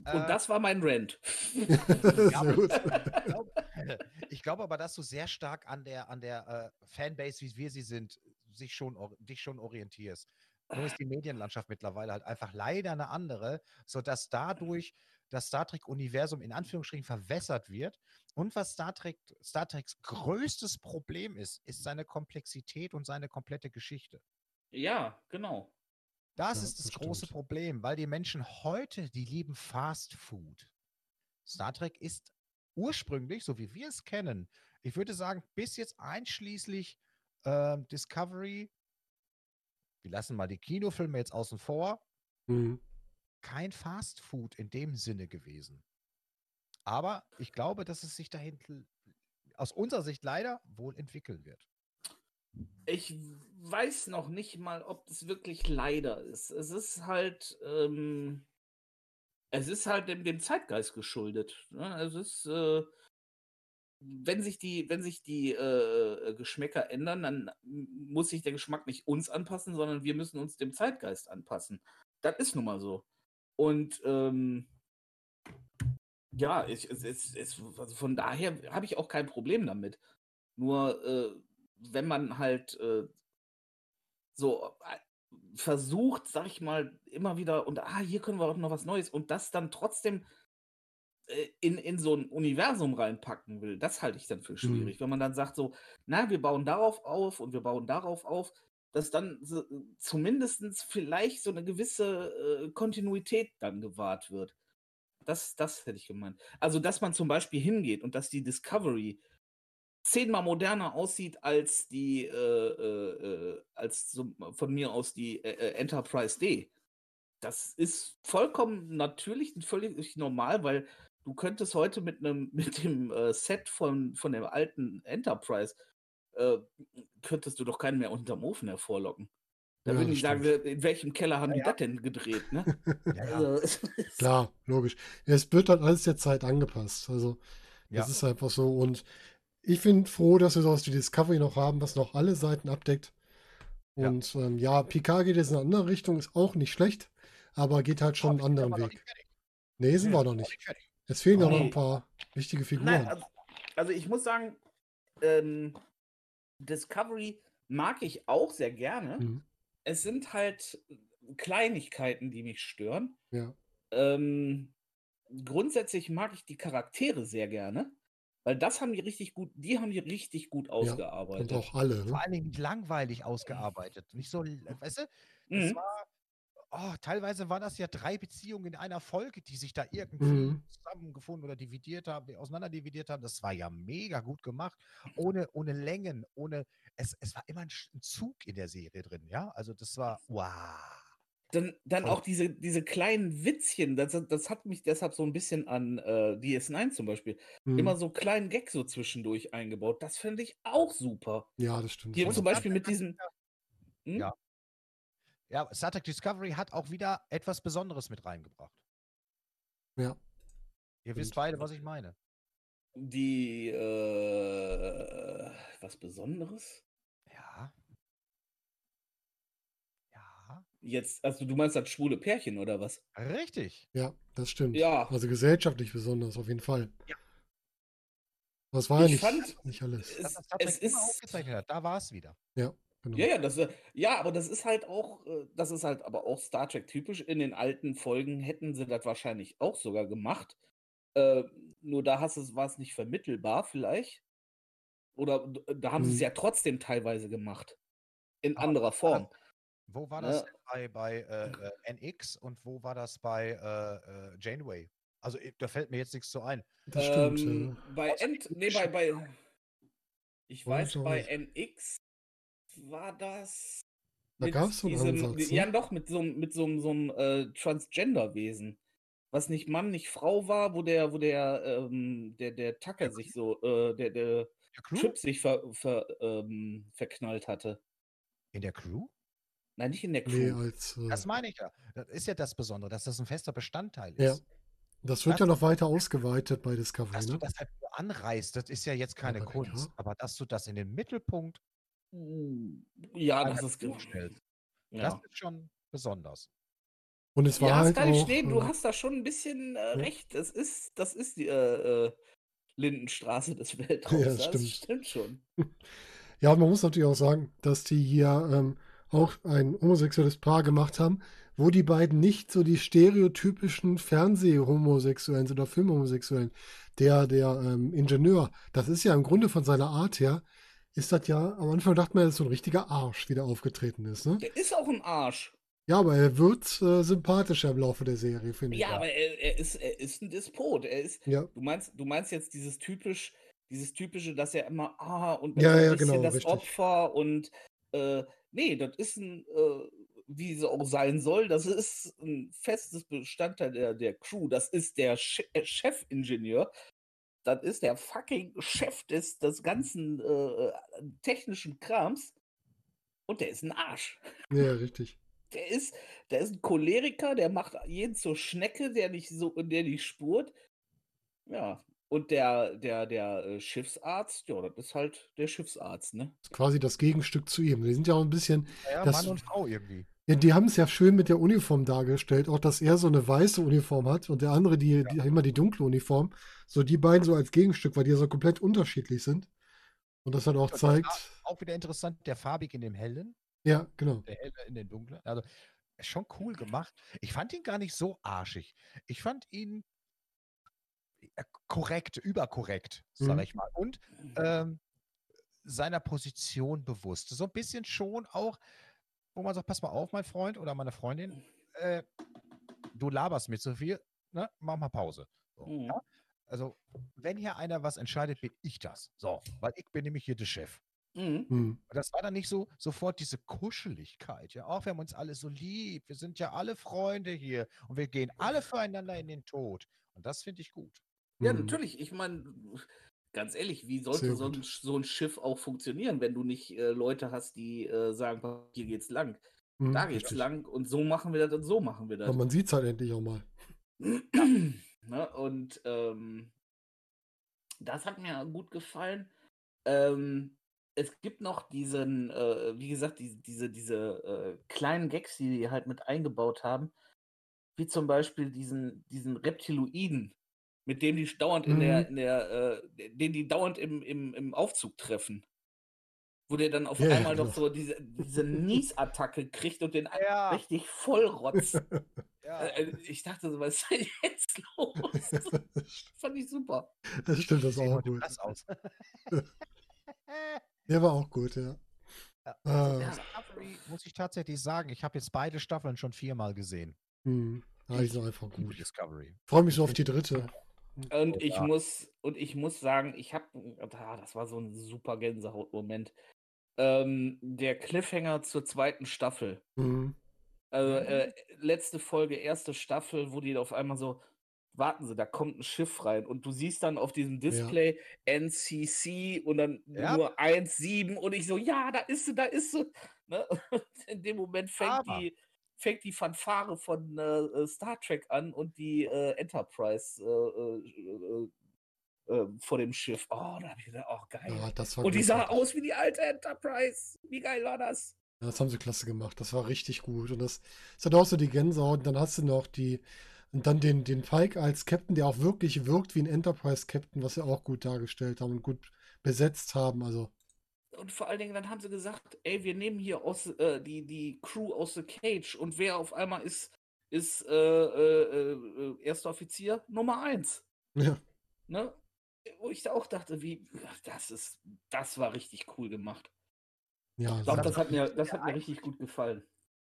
Und Äh, das war mein Rant. Gut. Ich glaube, ich glaube aber, dass du sehr stark an der, an der äh, Fanbase, wie wir sie sind, sich schon, dich schon orientierst. Nur ist die Medienlandschaft mittlerweile halt einfach leider eine andere, sodass dadurch das Star Trek-Universum in Anführungsstrichen verwässert wird. Und was Star, Trek, Star Treks größtes Problem ist, ist seine Komplexität und seine komplette Geschichte. Ja, genau. Das Ja, ist das das große stimmt. Problem, weil die Menschen heute, die lieben Fast Food. Star Trek ist ursprünglich, so wie wir es kennen, ich würde sagen, bis jetzt einschließlich ähm, Discovery, wir lassen mal die Kinofilme jetzt außen vor, Mhm. kein Fast Food in dem Sinne gewesen. Aber ich glaube, dass es sich dahinter aus unserer Sicht leider wohl entwickeln wird. Ich weiß noch nicht mal, ob es wirklich leider ist. Es ist halt, ähm, es ist halt dem, dem Zeitgeist geschuldet. Ne? Es ist, äh, wenn sich die, wenn sich die äh, Geschmäcker ändern, dann muss sich der Geschmack nicht uns anpassen, sondern wir müssen uns dem Zeitgeist anpassen. Das ist nun mal so. Und ähm, ja, ich, es, es, es, also von daher habe ich auch kein Problem damit. Nur äh, wenn man halt äh, so äh, versucht, sag ich mal, immer wieder und ah, hier können wir auch noch was Neues und das dann trotzdem äh, in, in so ein Universum reinpacken will, das halte ich dann für Mhm. schwierig. Wenn man dann sagt so, na, wir bauen darauf auf und wir bauen darauf auf, dass dann so, zumindest vielleicht so eine gewisse äh, Kontinuität dann gewahrt wird. Das, das hätte ich gemeint. Also, dass man zum Beispiel hingeht und dass die Discovery zehnmal moderner aussieht als die, äh, äh, äh, als so, von mir aus die äh, äh, Enterprise D. Das ist vollkommen natürlich und völlig normal, weil du könntest heute mit einem mit dem äh, Set von, von dem alten Enterprise äh, könntest du doch keinen mehr unterm Ofen hervorlocken. Da Ja, das die sagen, stimmt. in welchem Keller haben Ja, die ja. das denn gedreht, ne? Also, Klar, logisch. Es wird halt alles der Zeit angepasst. Also, das Ja. ist einfach so. Und ich bin froh, dass wir sowas wie Discovery noch haben, was noch alle Seiten abdeckt. Ja. Und ähm, ja, Picard geht jetzt in eine andere Richtung, ist auch nicht schlecht, aber geht halt schon einen anderen Weg. Nee, sind Nee, wir noch nicht fertig. Es fehlen ja noch Nee. ein paar wichtige Figuren. Nein, also, also ich muss sagen, ähm, Discovery mag ich auch sehr gerne. Mhm. Es sind halt Kleinigkeiten, die mich stören. Ja. Ähm, grundsätzlich mag ich die Charaktere sehr gerne, weil das haben die richtig gut, die haben die richtig gut Und ausgearbeitet. auch alle. Vor Ne? allen Dingen nicht langweilig ausgearbeitet. Nicht so, weißt du, es Mhm. war, oh, teilweise waren das ja drei Beziehungen in einer Folge, die sich da irgendwie Mhm. zusammengefunden oder dividiert haben, auseinanderdividiert haben. Das war ja mega gut gemacht. Ohne, ohne Längen, ohne, es, es war immer ein, Zug in der Serie drin, ja. Also das war, wow. Dann, dann auch diese, diese kleinen Witzchen, das, das hat mich deshalb so ein bisschen an äh, DS9 zum Beispiel, Mhm. immer so kleinen Gag so zwischendurch eingebaut. Das finde ich auch super. Ja, das stimmt. Hier zum Beispiel mit diesem. Hm? Ja. Ja, Star Trek Discovery hat auch wieder etwas Besonderes mit reingebracht. Ja. Ihr wisst beide, was ich meine. Die, äh, was Besonderes? Ja. Ja. Jetzt, also du meinst das schwule Pärchen oder was? Richtig. Ja, das stimmt. Ja. Also gesellschaftlich besonders, auf jeden Fall. Ja. Das war ja Ich nicht, fand, nicht alles. Es, Das, was Trek es immer ist. aufgezeichnet hat, da war es wieder. Genau. Ja, ja, das, äh, ja, aber das ist halt auch, äh, das ist halt aber auch Star Trek typisch. In den alten Folgen hätten sie das wahrscheinlich auch sogar gemacht. Äh, nur da hast es, war es nicht vermittelbar vielleicht. Oder d- da haben sie es ja trotzdem teilweise gemacht. In Aber anderer Form. Wo war das Ne? denn bei, bei äh, äh, NX und wo war das bei äh, äh, Janeway? Also da fällt mir jetzt nichts zu ein. Das stimmt. Ähm, ja. bei End, nee, bei, bei, ich weiß, bei. NX war das Da gab es so einen diesem, Ansatz. ja Ne? doch, mit so, einem- mit so, einem- so einem äh, Transgender-Wesen. Was nicht Mann, nicht Frau war, wo der, wo der, ähm, der, der Tucker sich so, äh, der, der? Trip sich ver, ver, ähm, verknallt hatte. In der Crew? Nein, nicht in der Nee, Crew. als. Äh, Das meine ich ja. Das ist ja das Besondere, dass das ein fester Bestandteil Ja. ist. das wird das- ja noch weiter ausgeweitet bei Discovery. Dass du Ne? das halt anreißt, das ist ja jetzt keine Aber Kunst. klar. Aber dass du das in den Mittelpunkt ja, das ist Crew ge- stellst, ja. das ist schon besonders. Und es war Ja, halt auch. Schnee, du äh, hast da schon ein bisschen äh, Ja. recht. Das ist, das ist die äh, äh, Lindenstraße des Weltraums. das das stimmt. stimmt schon. Ja, man muss natürlich auch sagen, dass die hier ähm, auch ein homosexuelles Paar gemacht haben, wo die beiden nicht so die stereotypischen Fernseh-Homosexuellen sind oder Film-Homosexuellen. Der, der ähm, Ingenieur, das ist ja im Grunde von seiner Art her, ist das ja, am Anfang dachte man, das ist so ein richtiger Arsch, wie der aufgetreten ist. Ne? Der ist auch ein Arsch. Ja, aber er wird äh, sympathischer im Laufe der Serie, finde ich. Ja, aber er, er, ist, er ist ein Despot. Er ist, Ja, du meinst, du meinst jetzt dieses typisch, dieses typische, dass er immer, ah, und Ja, ein ja, bisschen genau, das richtig. Opfer und äh, nee, das ist ein, äh, wie es auch sein soll. Das ist ein festes Bestandteil der, der Crew. Das ist der Che äh, Chefingenieur. Das ist der fucking Chef des, des ganzen äh, technischen Krams. Und der ist ein Arsch. Ja, richtig. Der ist, der ist ein Choleriker, der macht jeden zur Schnecke, der nicht so, der nicht spurt. Ja, und der, der, der äh, Schiffsarzt, ja, das ist halt der Schiffsarzt, ne? Das ist quasi das Gegenstück zu ihm. Die sind ja auch ein bisschen. Ja, das, Mann und Frau irgendwie. Ja, die haben es ja schön mit der Uniform dargestellt, auch dass er so eine weiße Uniform hat und der andere die, die immer die dunkle Uniform. So die beiden so als Gegenstück, weil die ja so komplett unterschiedlich sind. Und das halt auch zeigt. Auch wieder interessant, der farbig in dem hellen, Ja, genau. der helle in den dunklen. Also schon cool gemacht. Ich fand ihn gar nicht so arschig. Ich fand ihn äh, korrekt, überkorrekt, sag Mhm. ich mal. Und ähm, seiner Position bewusst. So ein bisschen schon auch, wo man sagt, pass mal auf, mein Freund oder meine Freundin, äh, du laberst mit so viel, ne? mach mal Pause. So, Mhm. ja? Also, wenn hier einer was entscheidet, bin ich das. So, weil ich bin nämlich hier der Chef. Mhm. Hm. Und das war dann nicht so sofort diese Kuscheligkeit. Ja, auch wir haben uns alle so lieb. Wir sind ja alle Freunde hier und wir gehen alle füreinander in den Tod. Und das finde ich gut. Ja, Hm. natürlich. Ich meine, ganz ehrlich, wie sollte so ein, so ein Schiff auch funktionieren, wenn du nicht äh, Leute hast, die äh, sagen, "Pa- hier geht's lang, Hm, da geht's richtig. lang und so machen wir das und so machen wir das. Aber man sieht es halt endlich auch mal. ne? Und ähm, das hat mir gut gefallen. Ähm, es gibt noch diesen, äh, wie gesagt, die, diese, diese äh, kleinen Gags, die die halt mit eingebaut haben, wie zum Beispiel diesen, diesen Reptiloiden, mit dem die dauernd in der, Mhm. in der, äh, den die dauernd im, im, im Aufzug treffen. Wo der dann auf Ja, einmal genau. noch so diese, diese Niesattacke kriegt und den Ja. richtig vollrotzt. Ja. Äh, ich dachte so, was ist denn jetzt los? Das fand ich super. das stimmt, das ist auch gut. blass aus. Der war auch gut, ja. Ja, Ah, Ja. Discovery muss ich tatsächlich sagen, ich habe jetzt beide Staffeln schon viermal gesehen. hm. ja, die sind einfach gut. Discovery. Freue mich so auf die dritte. Und ich Ja. muss, und ich muss sagen, ich habe, ah, das war so ein super Gänsehautmoment. Ähm, der Cliffhanger zur zweiten Staffel. Hm. Also, äh, letzte Folge, erste Staffel, wo die auf einmal so, warten Sie, da kommt ein Schiff rein und du siehst dann auf diesem Display NCC und dann Ja. nur 1,7 und ich so, ja, da ist sie, da ist sie. Ne? In dem Moment fängt Aber- die, fängt die Fanfare von äh, äh, Star Trek an und die äh, Enterprise äh, äh, vor dem Schiff. Oh, da hab ich gedacht, oh, geil. Ja, das war und die sah großartig. aus wie die alte Enterprise. Wie geil war das? Ja, das haben sie klasse gemacht. Das war richtig gut. Und das, das hat auch so die Gänsehaut. Und dann hast du noch die, und dann den, den Pike als Captain, der auch wirklich wirkt wie ein Enterprise-Captain, was sie auch gut dargestellt haben und gut besetzt haben. Also, Und vor allen Dingen, dann haben sie gesagt, ey, wir nehmen hier aus, äh, die, die Crew aus The Cage und wer auf einmal ist, ist äh, äh, äh, erster Offizier Nummer eins. ja. Ne? Wo ich da auch dachte, wie, das ist, das war richtig cool gemacht. Ja, Doch, sehr das gut. hat mir, das hat mir richtig gut gefallen.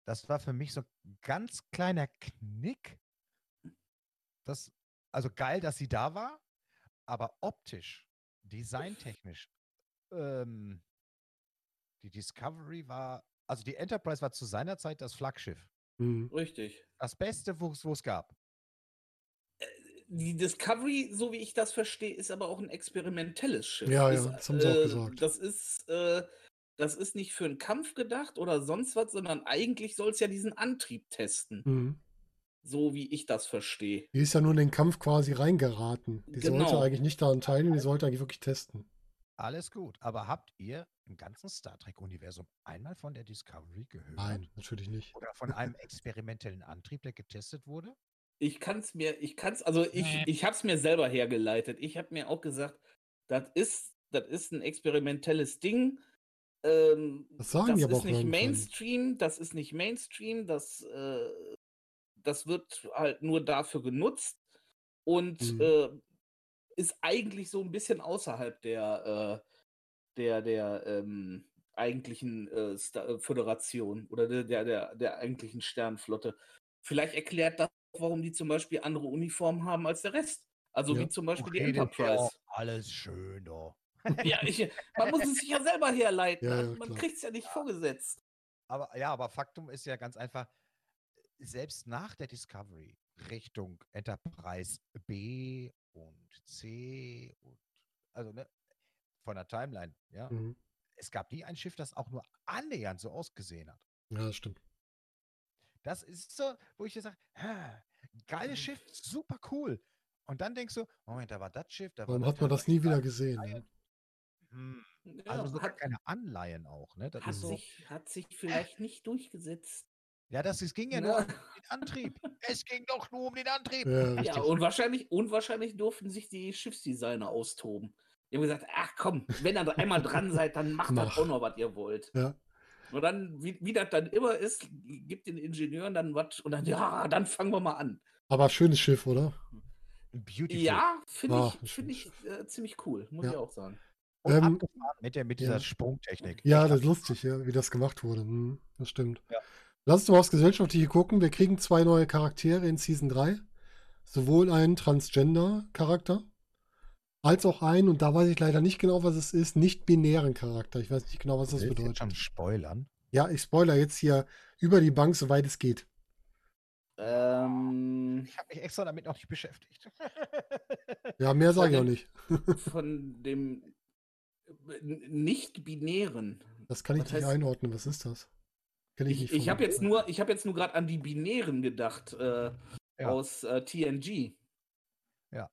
Das war für mich so ein ganz kleiner Knick. Das, also geil, dass sie da war, aber optisch, designtechnisch, ähm, die Discovery war, also die Enterprise war zu seiner Zeit das Flaggschiff. Hm. Richtig. Das Beste, wo es gab. Die Discovery, so wie ich das verstehe, ist aber auch ein experimentelles Schiff. Ja, ist, ja, das haben sie auch äh, gesagt. Das ist, äh, das ist nicht für einen Kampf gedacht oder sonst was, sondern eigentlich soll es ja diesen Antrieb testen. Hm. So wie ich das verstehe. Die ist ja nur in den Kampf quasi reingeraten. Die sollte Genau. eigentlich nicht daran teilnehmen, die sollte eigentlich wirklich testen. Alles gut. Aber habt ihr im ganzen Star Trek-Universum einmal von der Discovery gehört? Nein, natürlich nicht. Oder von einem experimentellen Antrieb, der getestet wurde? Ich kann es mir, ich kann es, also ich, Nee. ich habe es mir selber hergeleitet. Ich habe mir auch gesagt, das ist, das ist ein experimentelles Ding. Ähm, Das sagen das aber ist auch nicht. Mainstream, das ist nicht Mainstream, das, äh, das wird halt nur dafür genutzt und Mhm. äh, ist eigentlich so ein bisschen außerhalb der, äh, der, der ähm, eigentlichen äh, äh, Föderation oder der, der, der, der eigentlichen Sternflotte. Vielleicht erklärt das, warum die zum Beispiel andere Uniformen haben als der Rest. Also Ja. wie zum Beispiel die redet ja Enterprise. alles schön, doch. Ja, ich, man muss es sich ja selber herleiten. Ja, ja, man klar. kriegt es ja nicht vorgesetzt. Aber ja, aber Faktum ist ja ganz einfach, selbst nach der Discovery Richtung Enterprise B und C und also ne, von der Timeline, ja. Mhm. Es gab nie ein Schiff, das auch nur annähernd so ausgesehen hat. Ja, das stimmt. Das ist so, wo ich dir sage, geiles Schiff, super cool. Und dann denkst du, Moment, da war das Schiff, da war Warum hat man da das nie wieder gesehen? Ne? Hm, Ja, Also sogar hat, keine Anleihen auch, ne? Das hat, ist so, sich, hat sich vielleicht nicht durchgesetzt. Ja, das es ging ja Ja. nur um den Antrieb. Es ging doch nur um den Antrieb. Ja, Ja, und wahrscheinlich, und wahrscheinlich durften sich die Schiffsdesigner austoben. Die haben gesagt, ach komm, wenn ihr da einmal dran seid, dann macht Mach. das auch noch, was ihr wollt. Ja. Und dann, wie, wie das dann immer ist, gibt den Ingenieuren dann was und dann, ja, dann fangen wir mal an. Aber schönes Schiff, oder? Beautiful. Ja, finde Ah, ich, finde ich äh, ziemlich cool, muss Ja. ich auch sagen. Und Ähm, abgefahren mit, der, mit dieser ja. Sprungtechnik. Ja, das ist lustig, ja, wie das gemacht wurde. Hm, das stimmt. Ja. Lass uns mal aufs Gesellschaftliche gucken. Wir kriegen zwei neue Charaktere in Season 3. Sowohl einen Transgender-Charakter, als auch einen, und da weiß ich leider nicht genau, was es ist, nicht-binären Charakter. Ich weiß nicht genau, was das Willst du jetzt bedeutet. schon spoilern? Ja, ich spoiler jetzt hier über die Bank, soweit es geht. Ähm, Ich habe mich extra damit noch nicht beschäftigt. Ja, mehr sage ich auch nicht. von dem äh, nicht-binären. Das kann ich Was nicht heißt- einordnen. Was ist das? Kenn ich Ich, ich habe jetzt nur, ich habe jetzt nur gerade an die binären gedacht äh, Ja. aus äh, TNG. Ja.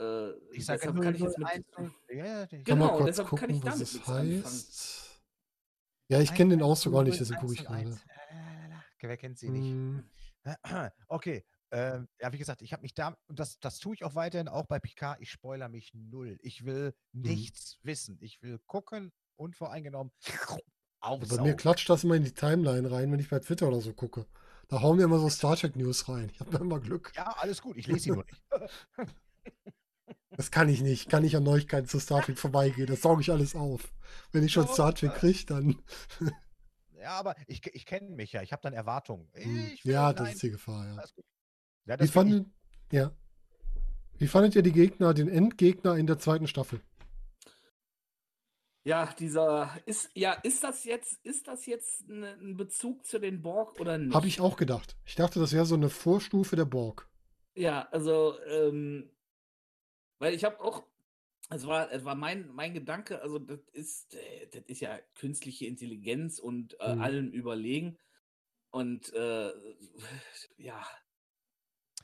Äh, Ich sage deshalb kann ich jetzt mit, Ja, ja, ich- Kann Genau, mal kurz deshalb kann gucken, ich was damit es nichts anfangen. heißt. Ja, ich kenne den Ausdruck auch nicht, deswegen gucke ich gerade. Wer kennt sie nicht? Hm, Okay, ähm, ja, wie gesagt, ich habe mich da, und das, das tue ich auch weiterhin, auch bei Picard, ich spoiler mich null. Ich will Mhm. nichts wissen. Ich will gucken, unvoreingenommen, Bei mir aufsaugen. klatscht das immer in die Timeline rein, wenn ich bei Twitter oder so gucke. Da hauen wir immer so Star Trek News rein. Ich habe da immer Glück. Ja, alles gut, ich lese sie nur nicht. Das kann ich nicht. Kann ich an Neuigkeiten zu Star Trek vorbeigehen. Das sauge ich alles auf. Wenn ich schon Star Trek kriege, dann. Ja, aber ich, ich kenne mich ja, ich habe dann Erwartungen. Hm, Ich Ja, das ist die Gefahr, ja. Ja, Wie fandet, ja. Wie fandet ihr die Gegner, den Endgegner in der zweiten Staffel? Ja, dieser ist ja, ist das jetzt, ist das jetzt ne- ein Bezug zu den Borg oder nicht? Habe ich auch gedacht. Ich dachte, das wäre so eine Vorstufe der Borg. Ja, also, ähm, weil ich habe auch, es war, es war mein, mein Gedanke, also das ist, äh, das ist ja künstliche Intelligenz und äh, Mhm. allem überlegen. Und äh, ja,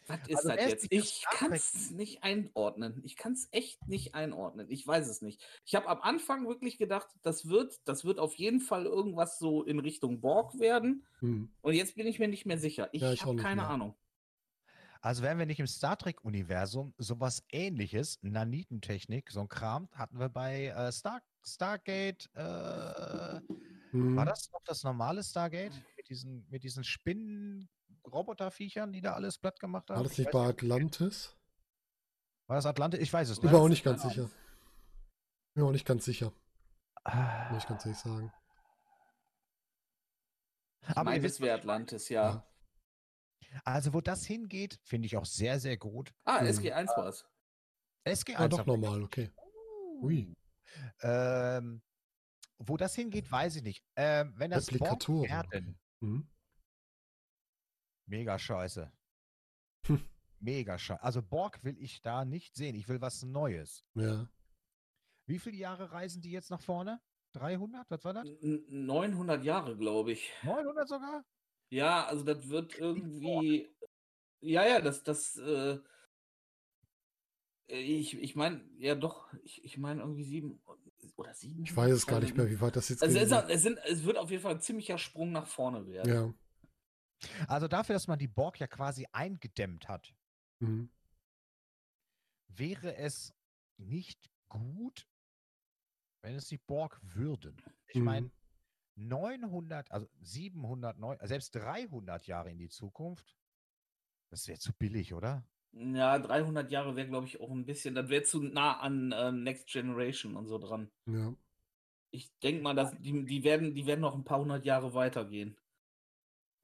was ist Also das jetzt? Ich kann es nicht einordnen. Ich kann es echt nicht einordnen. Ich weiß es nicht. Ich habe am Anfang wirklich gedacht, das wird, das wird auf jeden Fall irgendwas so in Richtung Borg werden. Hm. Und jetzt bin ich mir nicht mehr sicher. Ich, Ja, ich habe keine mehr. Ahnung. Also wären wir nicht im Star Trek-Universum sowas ähnliches, Nanitentechnik, so ein Kram, hatten wir bei äh, Star, Stargate, äh, Hm. war das noch das normale Stargate? Mit diesen, mit diesen Spinnen-Roboterviechern, die da alles platt gemacht haben? War das Ich nicht bei Atlantis? War das Atlantis? Ich weiß es Ich nicht. bin auch nicht ganz sicher. Bin auch nicht ganz sicher, Ah. muss ich ganz ehrlich sagen. Ich Aber es wäre ich. Atlantis, ja. Also wo das hingeht, finde ich auch sehr, sehr gut. Ah, Hm. SG1 war es. SG1. Ah, doch ich- normal, okay. Ui. Ähm, wo das hingeht, weiß ich nicht. Ähm, wenn das Replikatoren. werden, Hm. Mega scheiße. Hm. Mega scheiße. Also Borg will ich da nicht sehen. Ich will was Neues. Ja. Wie viele Jahre reisen die jetzt nach vorne? 300? Was war das? N- 900 Jahre, glaube ich. 900 sogar? Ja, also das wird irgendwie. Ja, ja, das, das, äh, ich, ich meine, ja doch, ich, ich meine irgendwie sieben oder sieben. Ich weiß es gar nicht mehr, wie weit das jetzt Also es, wird. es, sind, es wird auf jeden Fall ein ziemlicher Sprung nach vorne werden. Ja. Also dafür, dass man die Borg ja quasi eingedämmt hat, Mhm. wäre es nicht gut, wenn es die Borg würden. Ich Mhm. meine, 900, also 700, neun- selbst 300 Jahre in die Zukunft, das wäre zu billig, oder? Ja, 300 Jahre wäre, glaube ich, auch ein bisschen, das wäre zu nah an äh, Next Generation und so dran. Ja. Ich denke mal, dass die, die, werden, die werden noch ein paar hundert Jahre weitergehen.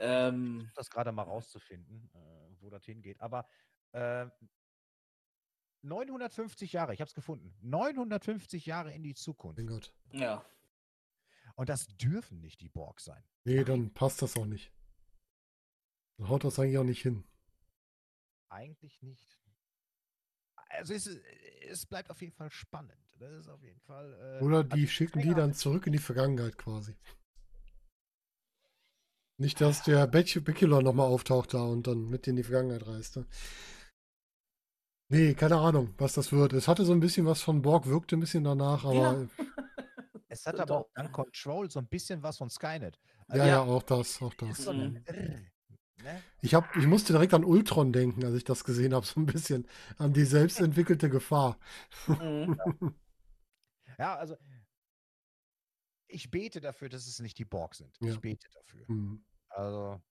Ähm, das gerade mal rauszufinden, äh, wo das hingeht. Aber äh, 950 Jahre, ich habe es gefunden. 950 Jahre in die Zukunft. Mein Gott. ja. Und das dürfen nicht die Borg sein. Nee, dann passt das auch nicht. Dann haut das eigentlich auch nicht hin. Eigentlich nicht. Also es, ist- es bleibt auf jeden Fall spannend. Das ist auf jeden Fall. äh, Oder also die schicken die dann zurück in die Vergangenheit quasi. Nicht, dass der Beculon nochmal auftaucht da und dann mit in die Vergangenheit reist. Ne? Nee, keine Ahnung, was das wird. Es hatte so ein bisschen was von Borg, wirkte ein bisschen danach, aber Ja. Es hat aber auch- an Control so ein bisschen was von Skynet. ja, Also, ja, auch das, auch das. so Mhm. ne? Ich, hab, ich musste direkt an Ultron denken, als ich das gesehen habe, so ein bisschen an die selbstentwickelte Gefahr. Mhm. Ja, also ich bete dafür, dass es nicht die Borg sind. Ja. Ich bete dafür. Hm. Also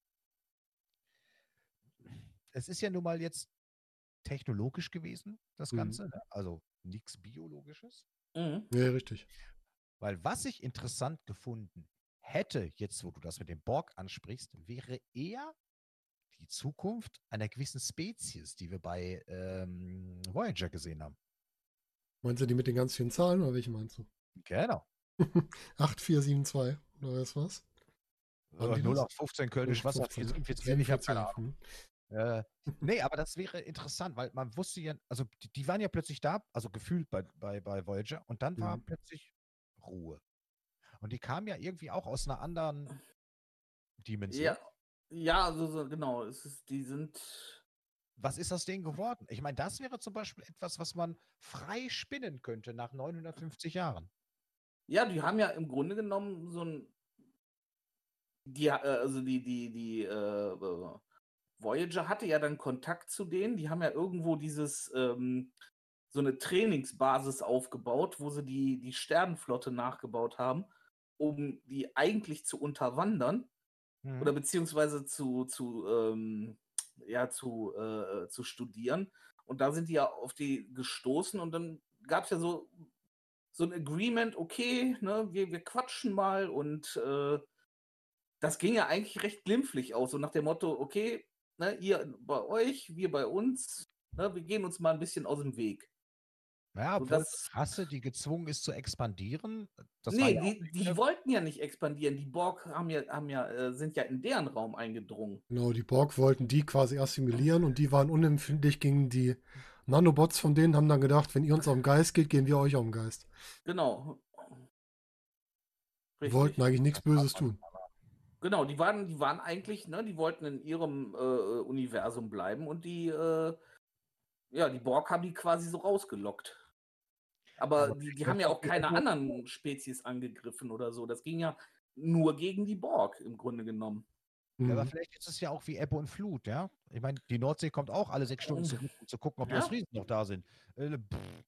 es ist ja nun mal jetzt technologisch gewesen, das Mhm. Ganze. Ne? Also nichts Biologisches. Mhm. Nee, richtig. Weil was ich interessant gefunden hätte, jetzt wo du das mit dem Borg ansprichst, wäre eher die Zukunft einer gewissen Spezies, die wir bei ähm, Voyager gesehen haben. Meinst du die mit den ganz vielen Zahlen oder welche meinst du? Genau. 8472 oder was war's? Waren Äh, die 0 das? auf 15 Kölnisch Wasser, 15, 447, ich habe keine 47, Ahnung. Äh, nee, aber das wäre interessant, weil man wusste ja, also die, die waren ja plötzlich da, also gefühlt bei, bei, bei Voyager, und dann war Mhm. plötzlich Ruhe. Und die kamen ja irgendwie auch aus einer anderen Dimension. Ja, ja, also so, genau. Es ist, die sind. Was ist aus denen geworden? Ich meine, das wäre zum Beispiel etwas, was man frei spinnen könnte nach 950 Jahren. Ja, die haben ja im Grunde genommen so ein. Die, äh, also die, die, die äh, äh, Voyager hatte ja dann Kontakt zu denen. Die haben ja irgendwo dieses ähm, so eine Trainingsbasis aufgebaut, wo sie die, die Sternenflotte nachgebaut haben, um die eigentlich zu unterwandern Mhm. oder beziehungsweise zu, zu, ähm, ja, zu, äh, zu studieren. Und da sind die ja auf die gestoßen und dann gab es ja so, so ein Agreement, okay, ne, wir, wir quatschen mal und äh, das ging ja eigentlich recht glimpflich aus, so nach dem Motto, okay, ne, ihr bei euch, wir bei uns, ne, wir gehen uns mal ein bisschen aus dem Weg. Ja, obwohl das- Rasse, die gezwungen ist zu expandieren. Das war nee, ja die, die wollten ja nicht expandieren. Die Borg haben ja, haben ja, äh, sind ja in deren Raum eingedrungen. Genau, die Borg wollten die quasi assimilieren und die waren unempfindlich gegen die Nanobots von denen, haben dann gedacht, wenn ihr uns auf den Geist geht, gehen wir euch auf den Geist. Genau. Die Richtig. wollten eigentlich nichts Böses tun. Genau, die waren, die waren eigentlich, ne, die wollten in ihrem äh, Universum bleiben und die, äh, ja, die Borg haben die quasi so rausgelockt. Aber, Aber die, die haben ja auch keine anderen Spezies angegriffen oder so. Das ging ja nur gegen die Borg im Grunde genommen. Ja, aber Mhm. vielleicht ist es ja auch wie Ebbe und Flut, ja? Ich meine, die Nordsee kommt auch alle sechs Stunden zurück, um zu gucken, ob die Ja. Ostfriesen noch da sind. Äh, pff,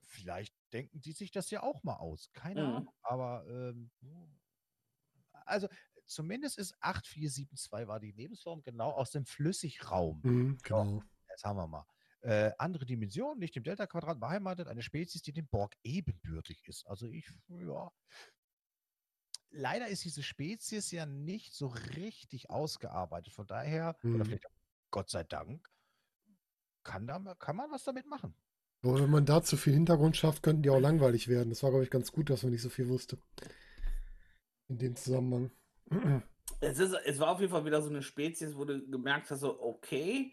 vielleicht denken die sich das ja auch mal aus. Keine Mhm. Ahnung. Aber ähm, also zumindest ist 8472 war die Lebensform genau aus dem Flüssigraum. Mhm, genau. Jetzt haben wir mal. Äh, andere Dimension, nicht im Delta-Quadrat beheimatet, eine Spezies, die dem Borg ebenbürtig ist. Also ich, ja. Leider ist diese Spezies ja nicht so richtig ausgearbeitet. Von daher, Mhm. oder vielleicht Gott sei Dank, kann, da, kann man was damit machen. Aber wenn man da zu viel Hintergrund schafft, könnten die auch langweilig werden. Das war, glaube ich, ganz gut, dass man nicht so viel wusste. In dem Zusammenhang. Es, ist, es war auf jeden Fall wieder so eine Spezies, wo du gemerkt hast, so, okay,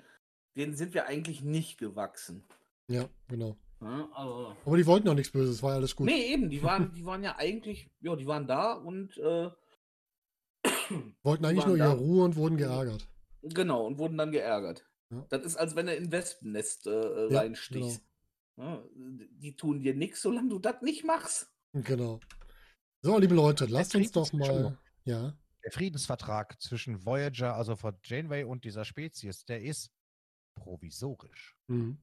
denen sind wir eigentlich nicht gewachsen. Ja, genau. Ne? Also, Aber die wollten auch nichts Böses, war ja alles gut. nee, eben, die waren, die waren ja eigentlich, ja, die waren da und äh, wollten eigentlich nur ihre Ruhe und wurden geärgert. genau, und wurden dann geärgert. Ja. Das ist, als wenn du in Wespennest äh, Ja, reinstichst. Ja, die tun dir nichts, solange du das nicht machst. Genau. So, liebe Leute, lasst uns doch mal. Ja, Der Friedensvertrag zwischen Voyager, also von Janeway und dieser Spezies, der ist provisorisch. mhm.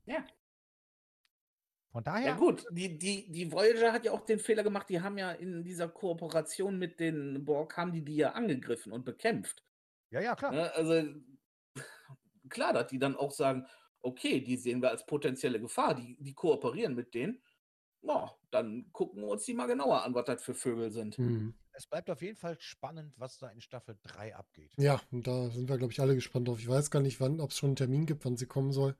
Von Ja, daher, gut, die, die, die Voyager hat ja auch den Fehler gemacht, die haben ja in dieser Kooperation mit den Borg, haben die die ja angegriffen und bekämpft. ja, ja, klar. Ne? Also klar, dass die dann auch sagen, okay, die sehen wir als potenzielle Gefahr, die, die kooperieren mit denen. Ja, dann gucken wir uns die mal genauer an, was das für Vögel sind. Mhm. Es bleibt auf jeden Fall spannend, was da in Staffel 3 abgeht. Ja, und da sind wir, glaube ich, alle gespannt drauf. Ich weiß gar nicht, wann, ob es schon einen Termin gibt, wann sie kommen soll.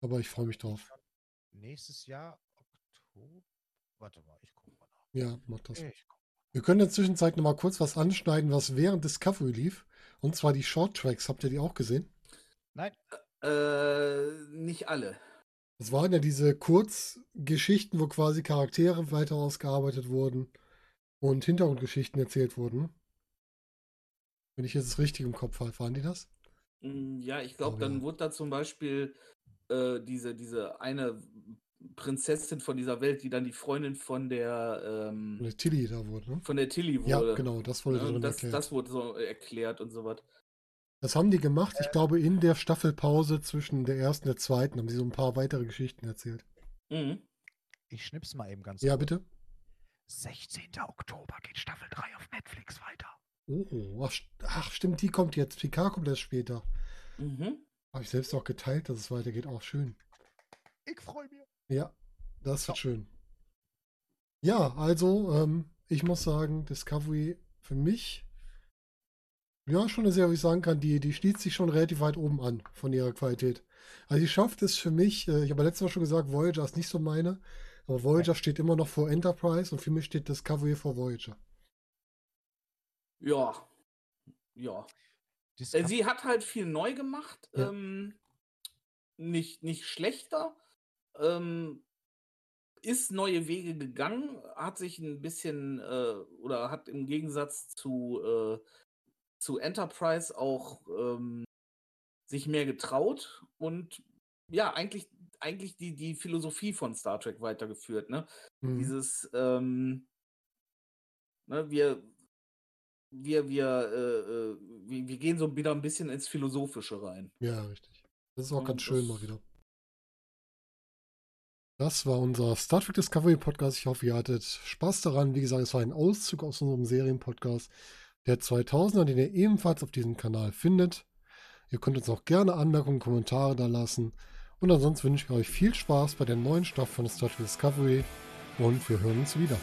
Aber ich freue mich drauf. Nächstes Jahr, Oktober. Warte mal, ich gucke mal nach. Ja, mach das. Wir können in der Zwischenzeit noch mal kurz was anschneiden, was während Discovery lief. Und zwar die Short Tracks. Habt ihr die auch gesehen? Nein. Äh, nicht alle. Das waren ja diese Kurzgeschichten, wo quasi Charaktere weiter ausgearbeitet wurden und Hintergrundgeschichten erzählt wurden. Wenn ich jetzt das richtig im Kopf habe, waren die das? Mm, Ja, ich glaube, dann ja. wurde da zum Beispiel äh, diese, diese eine Prinzessin von dieser Welt, die dann die Freundin von der, ähm, Eine Tilly da wurde, ne? von der Tilly Ja, wurde. genau, das wurde drin Das, erklärt. das wurde so erklärt und so was. Das haben die gemacht, ich glaube, in der Staffelpause zwischen der ersten und der zweiten haben sie so ein paar weitere Geschichten erzählt. Mhm. Ich schnipp's mal eben ganz Ja, kurz. bitte? 16. Oktober geht Staffel 3 auf Netflix weiter. Oh, ach, st- ach, stimmt, die kommt jetzt. PK kommt erst später. Mhm. Habe ich selbst auch geteilt, dass es weitergeht. Auch schön. Ich freue mich. Ja, das wird So. schön. Ja, also, ähm, ich muss sagen, Discovery für mich, ja, schon eine Serie, wo ich sagen kann, die, die schließt sich schon relativ weit oben an von ihrer Qualität. Also, die schafft es für mich, äh, ich habe ja letztes Mal schon gesagt, Voyager ist nicht so meine, aber Voyager steht immer noch vor Enterprise und für mich steht Discovery vor Voyager. Ja. Ja. Äh, Discovery, Sie hat halt viel neu gemacht. Ja. Ähm, nicht, nicht schlechter. Ähm, ist neue Wege gegangen, hat sich ein bisschen äh, oder hat im Gegensatz zu, äh, zu Enterprise auch ähm, sich mehr getraut und ja, eigentlich, eigentlich die, die Philosophie von Star Trek weitergeführt. Ne? Mhm. Dieses, ähm, ne, wir, wir, wir, äh, äh, wir, wir gehen so wieder ein bisschen ins Philosophische rein. Ja, richtig. Das ist auch Ja, ganz schön mal wieder. Das war unser Star Trek Discovery Podcast. Ich hoffe, ihr hattet Spaß daran. Wie gesagt, es war ein Auszug aus unserem Serienpodcast der 2000er, den ihr ebenfalls auf diesem Kanal findet. Ihr könnt uns auch gerne Anmerkungen, Kommentare da lassen. Und ansonsten wünsche ich euch viel Spaß bei der neuen Staffel von Star Trek Discovery und wir hören uns wieder.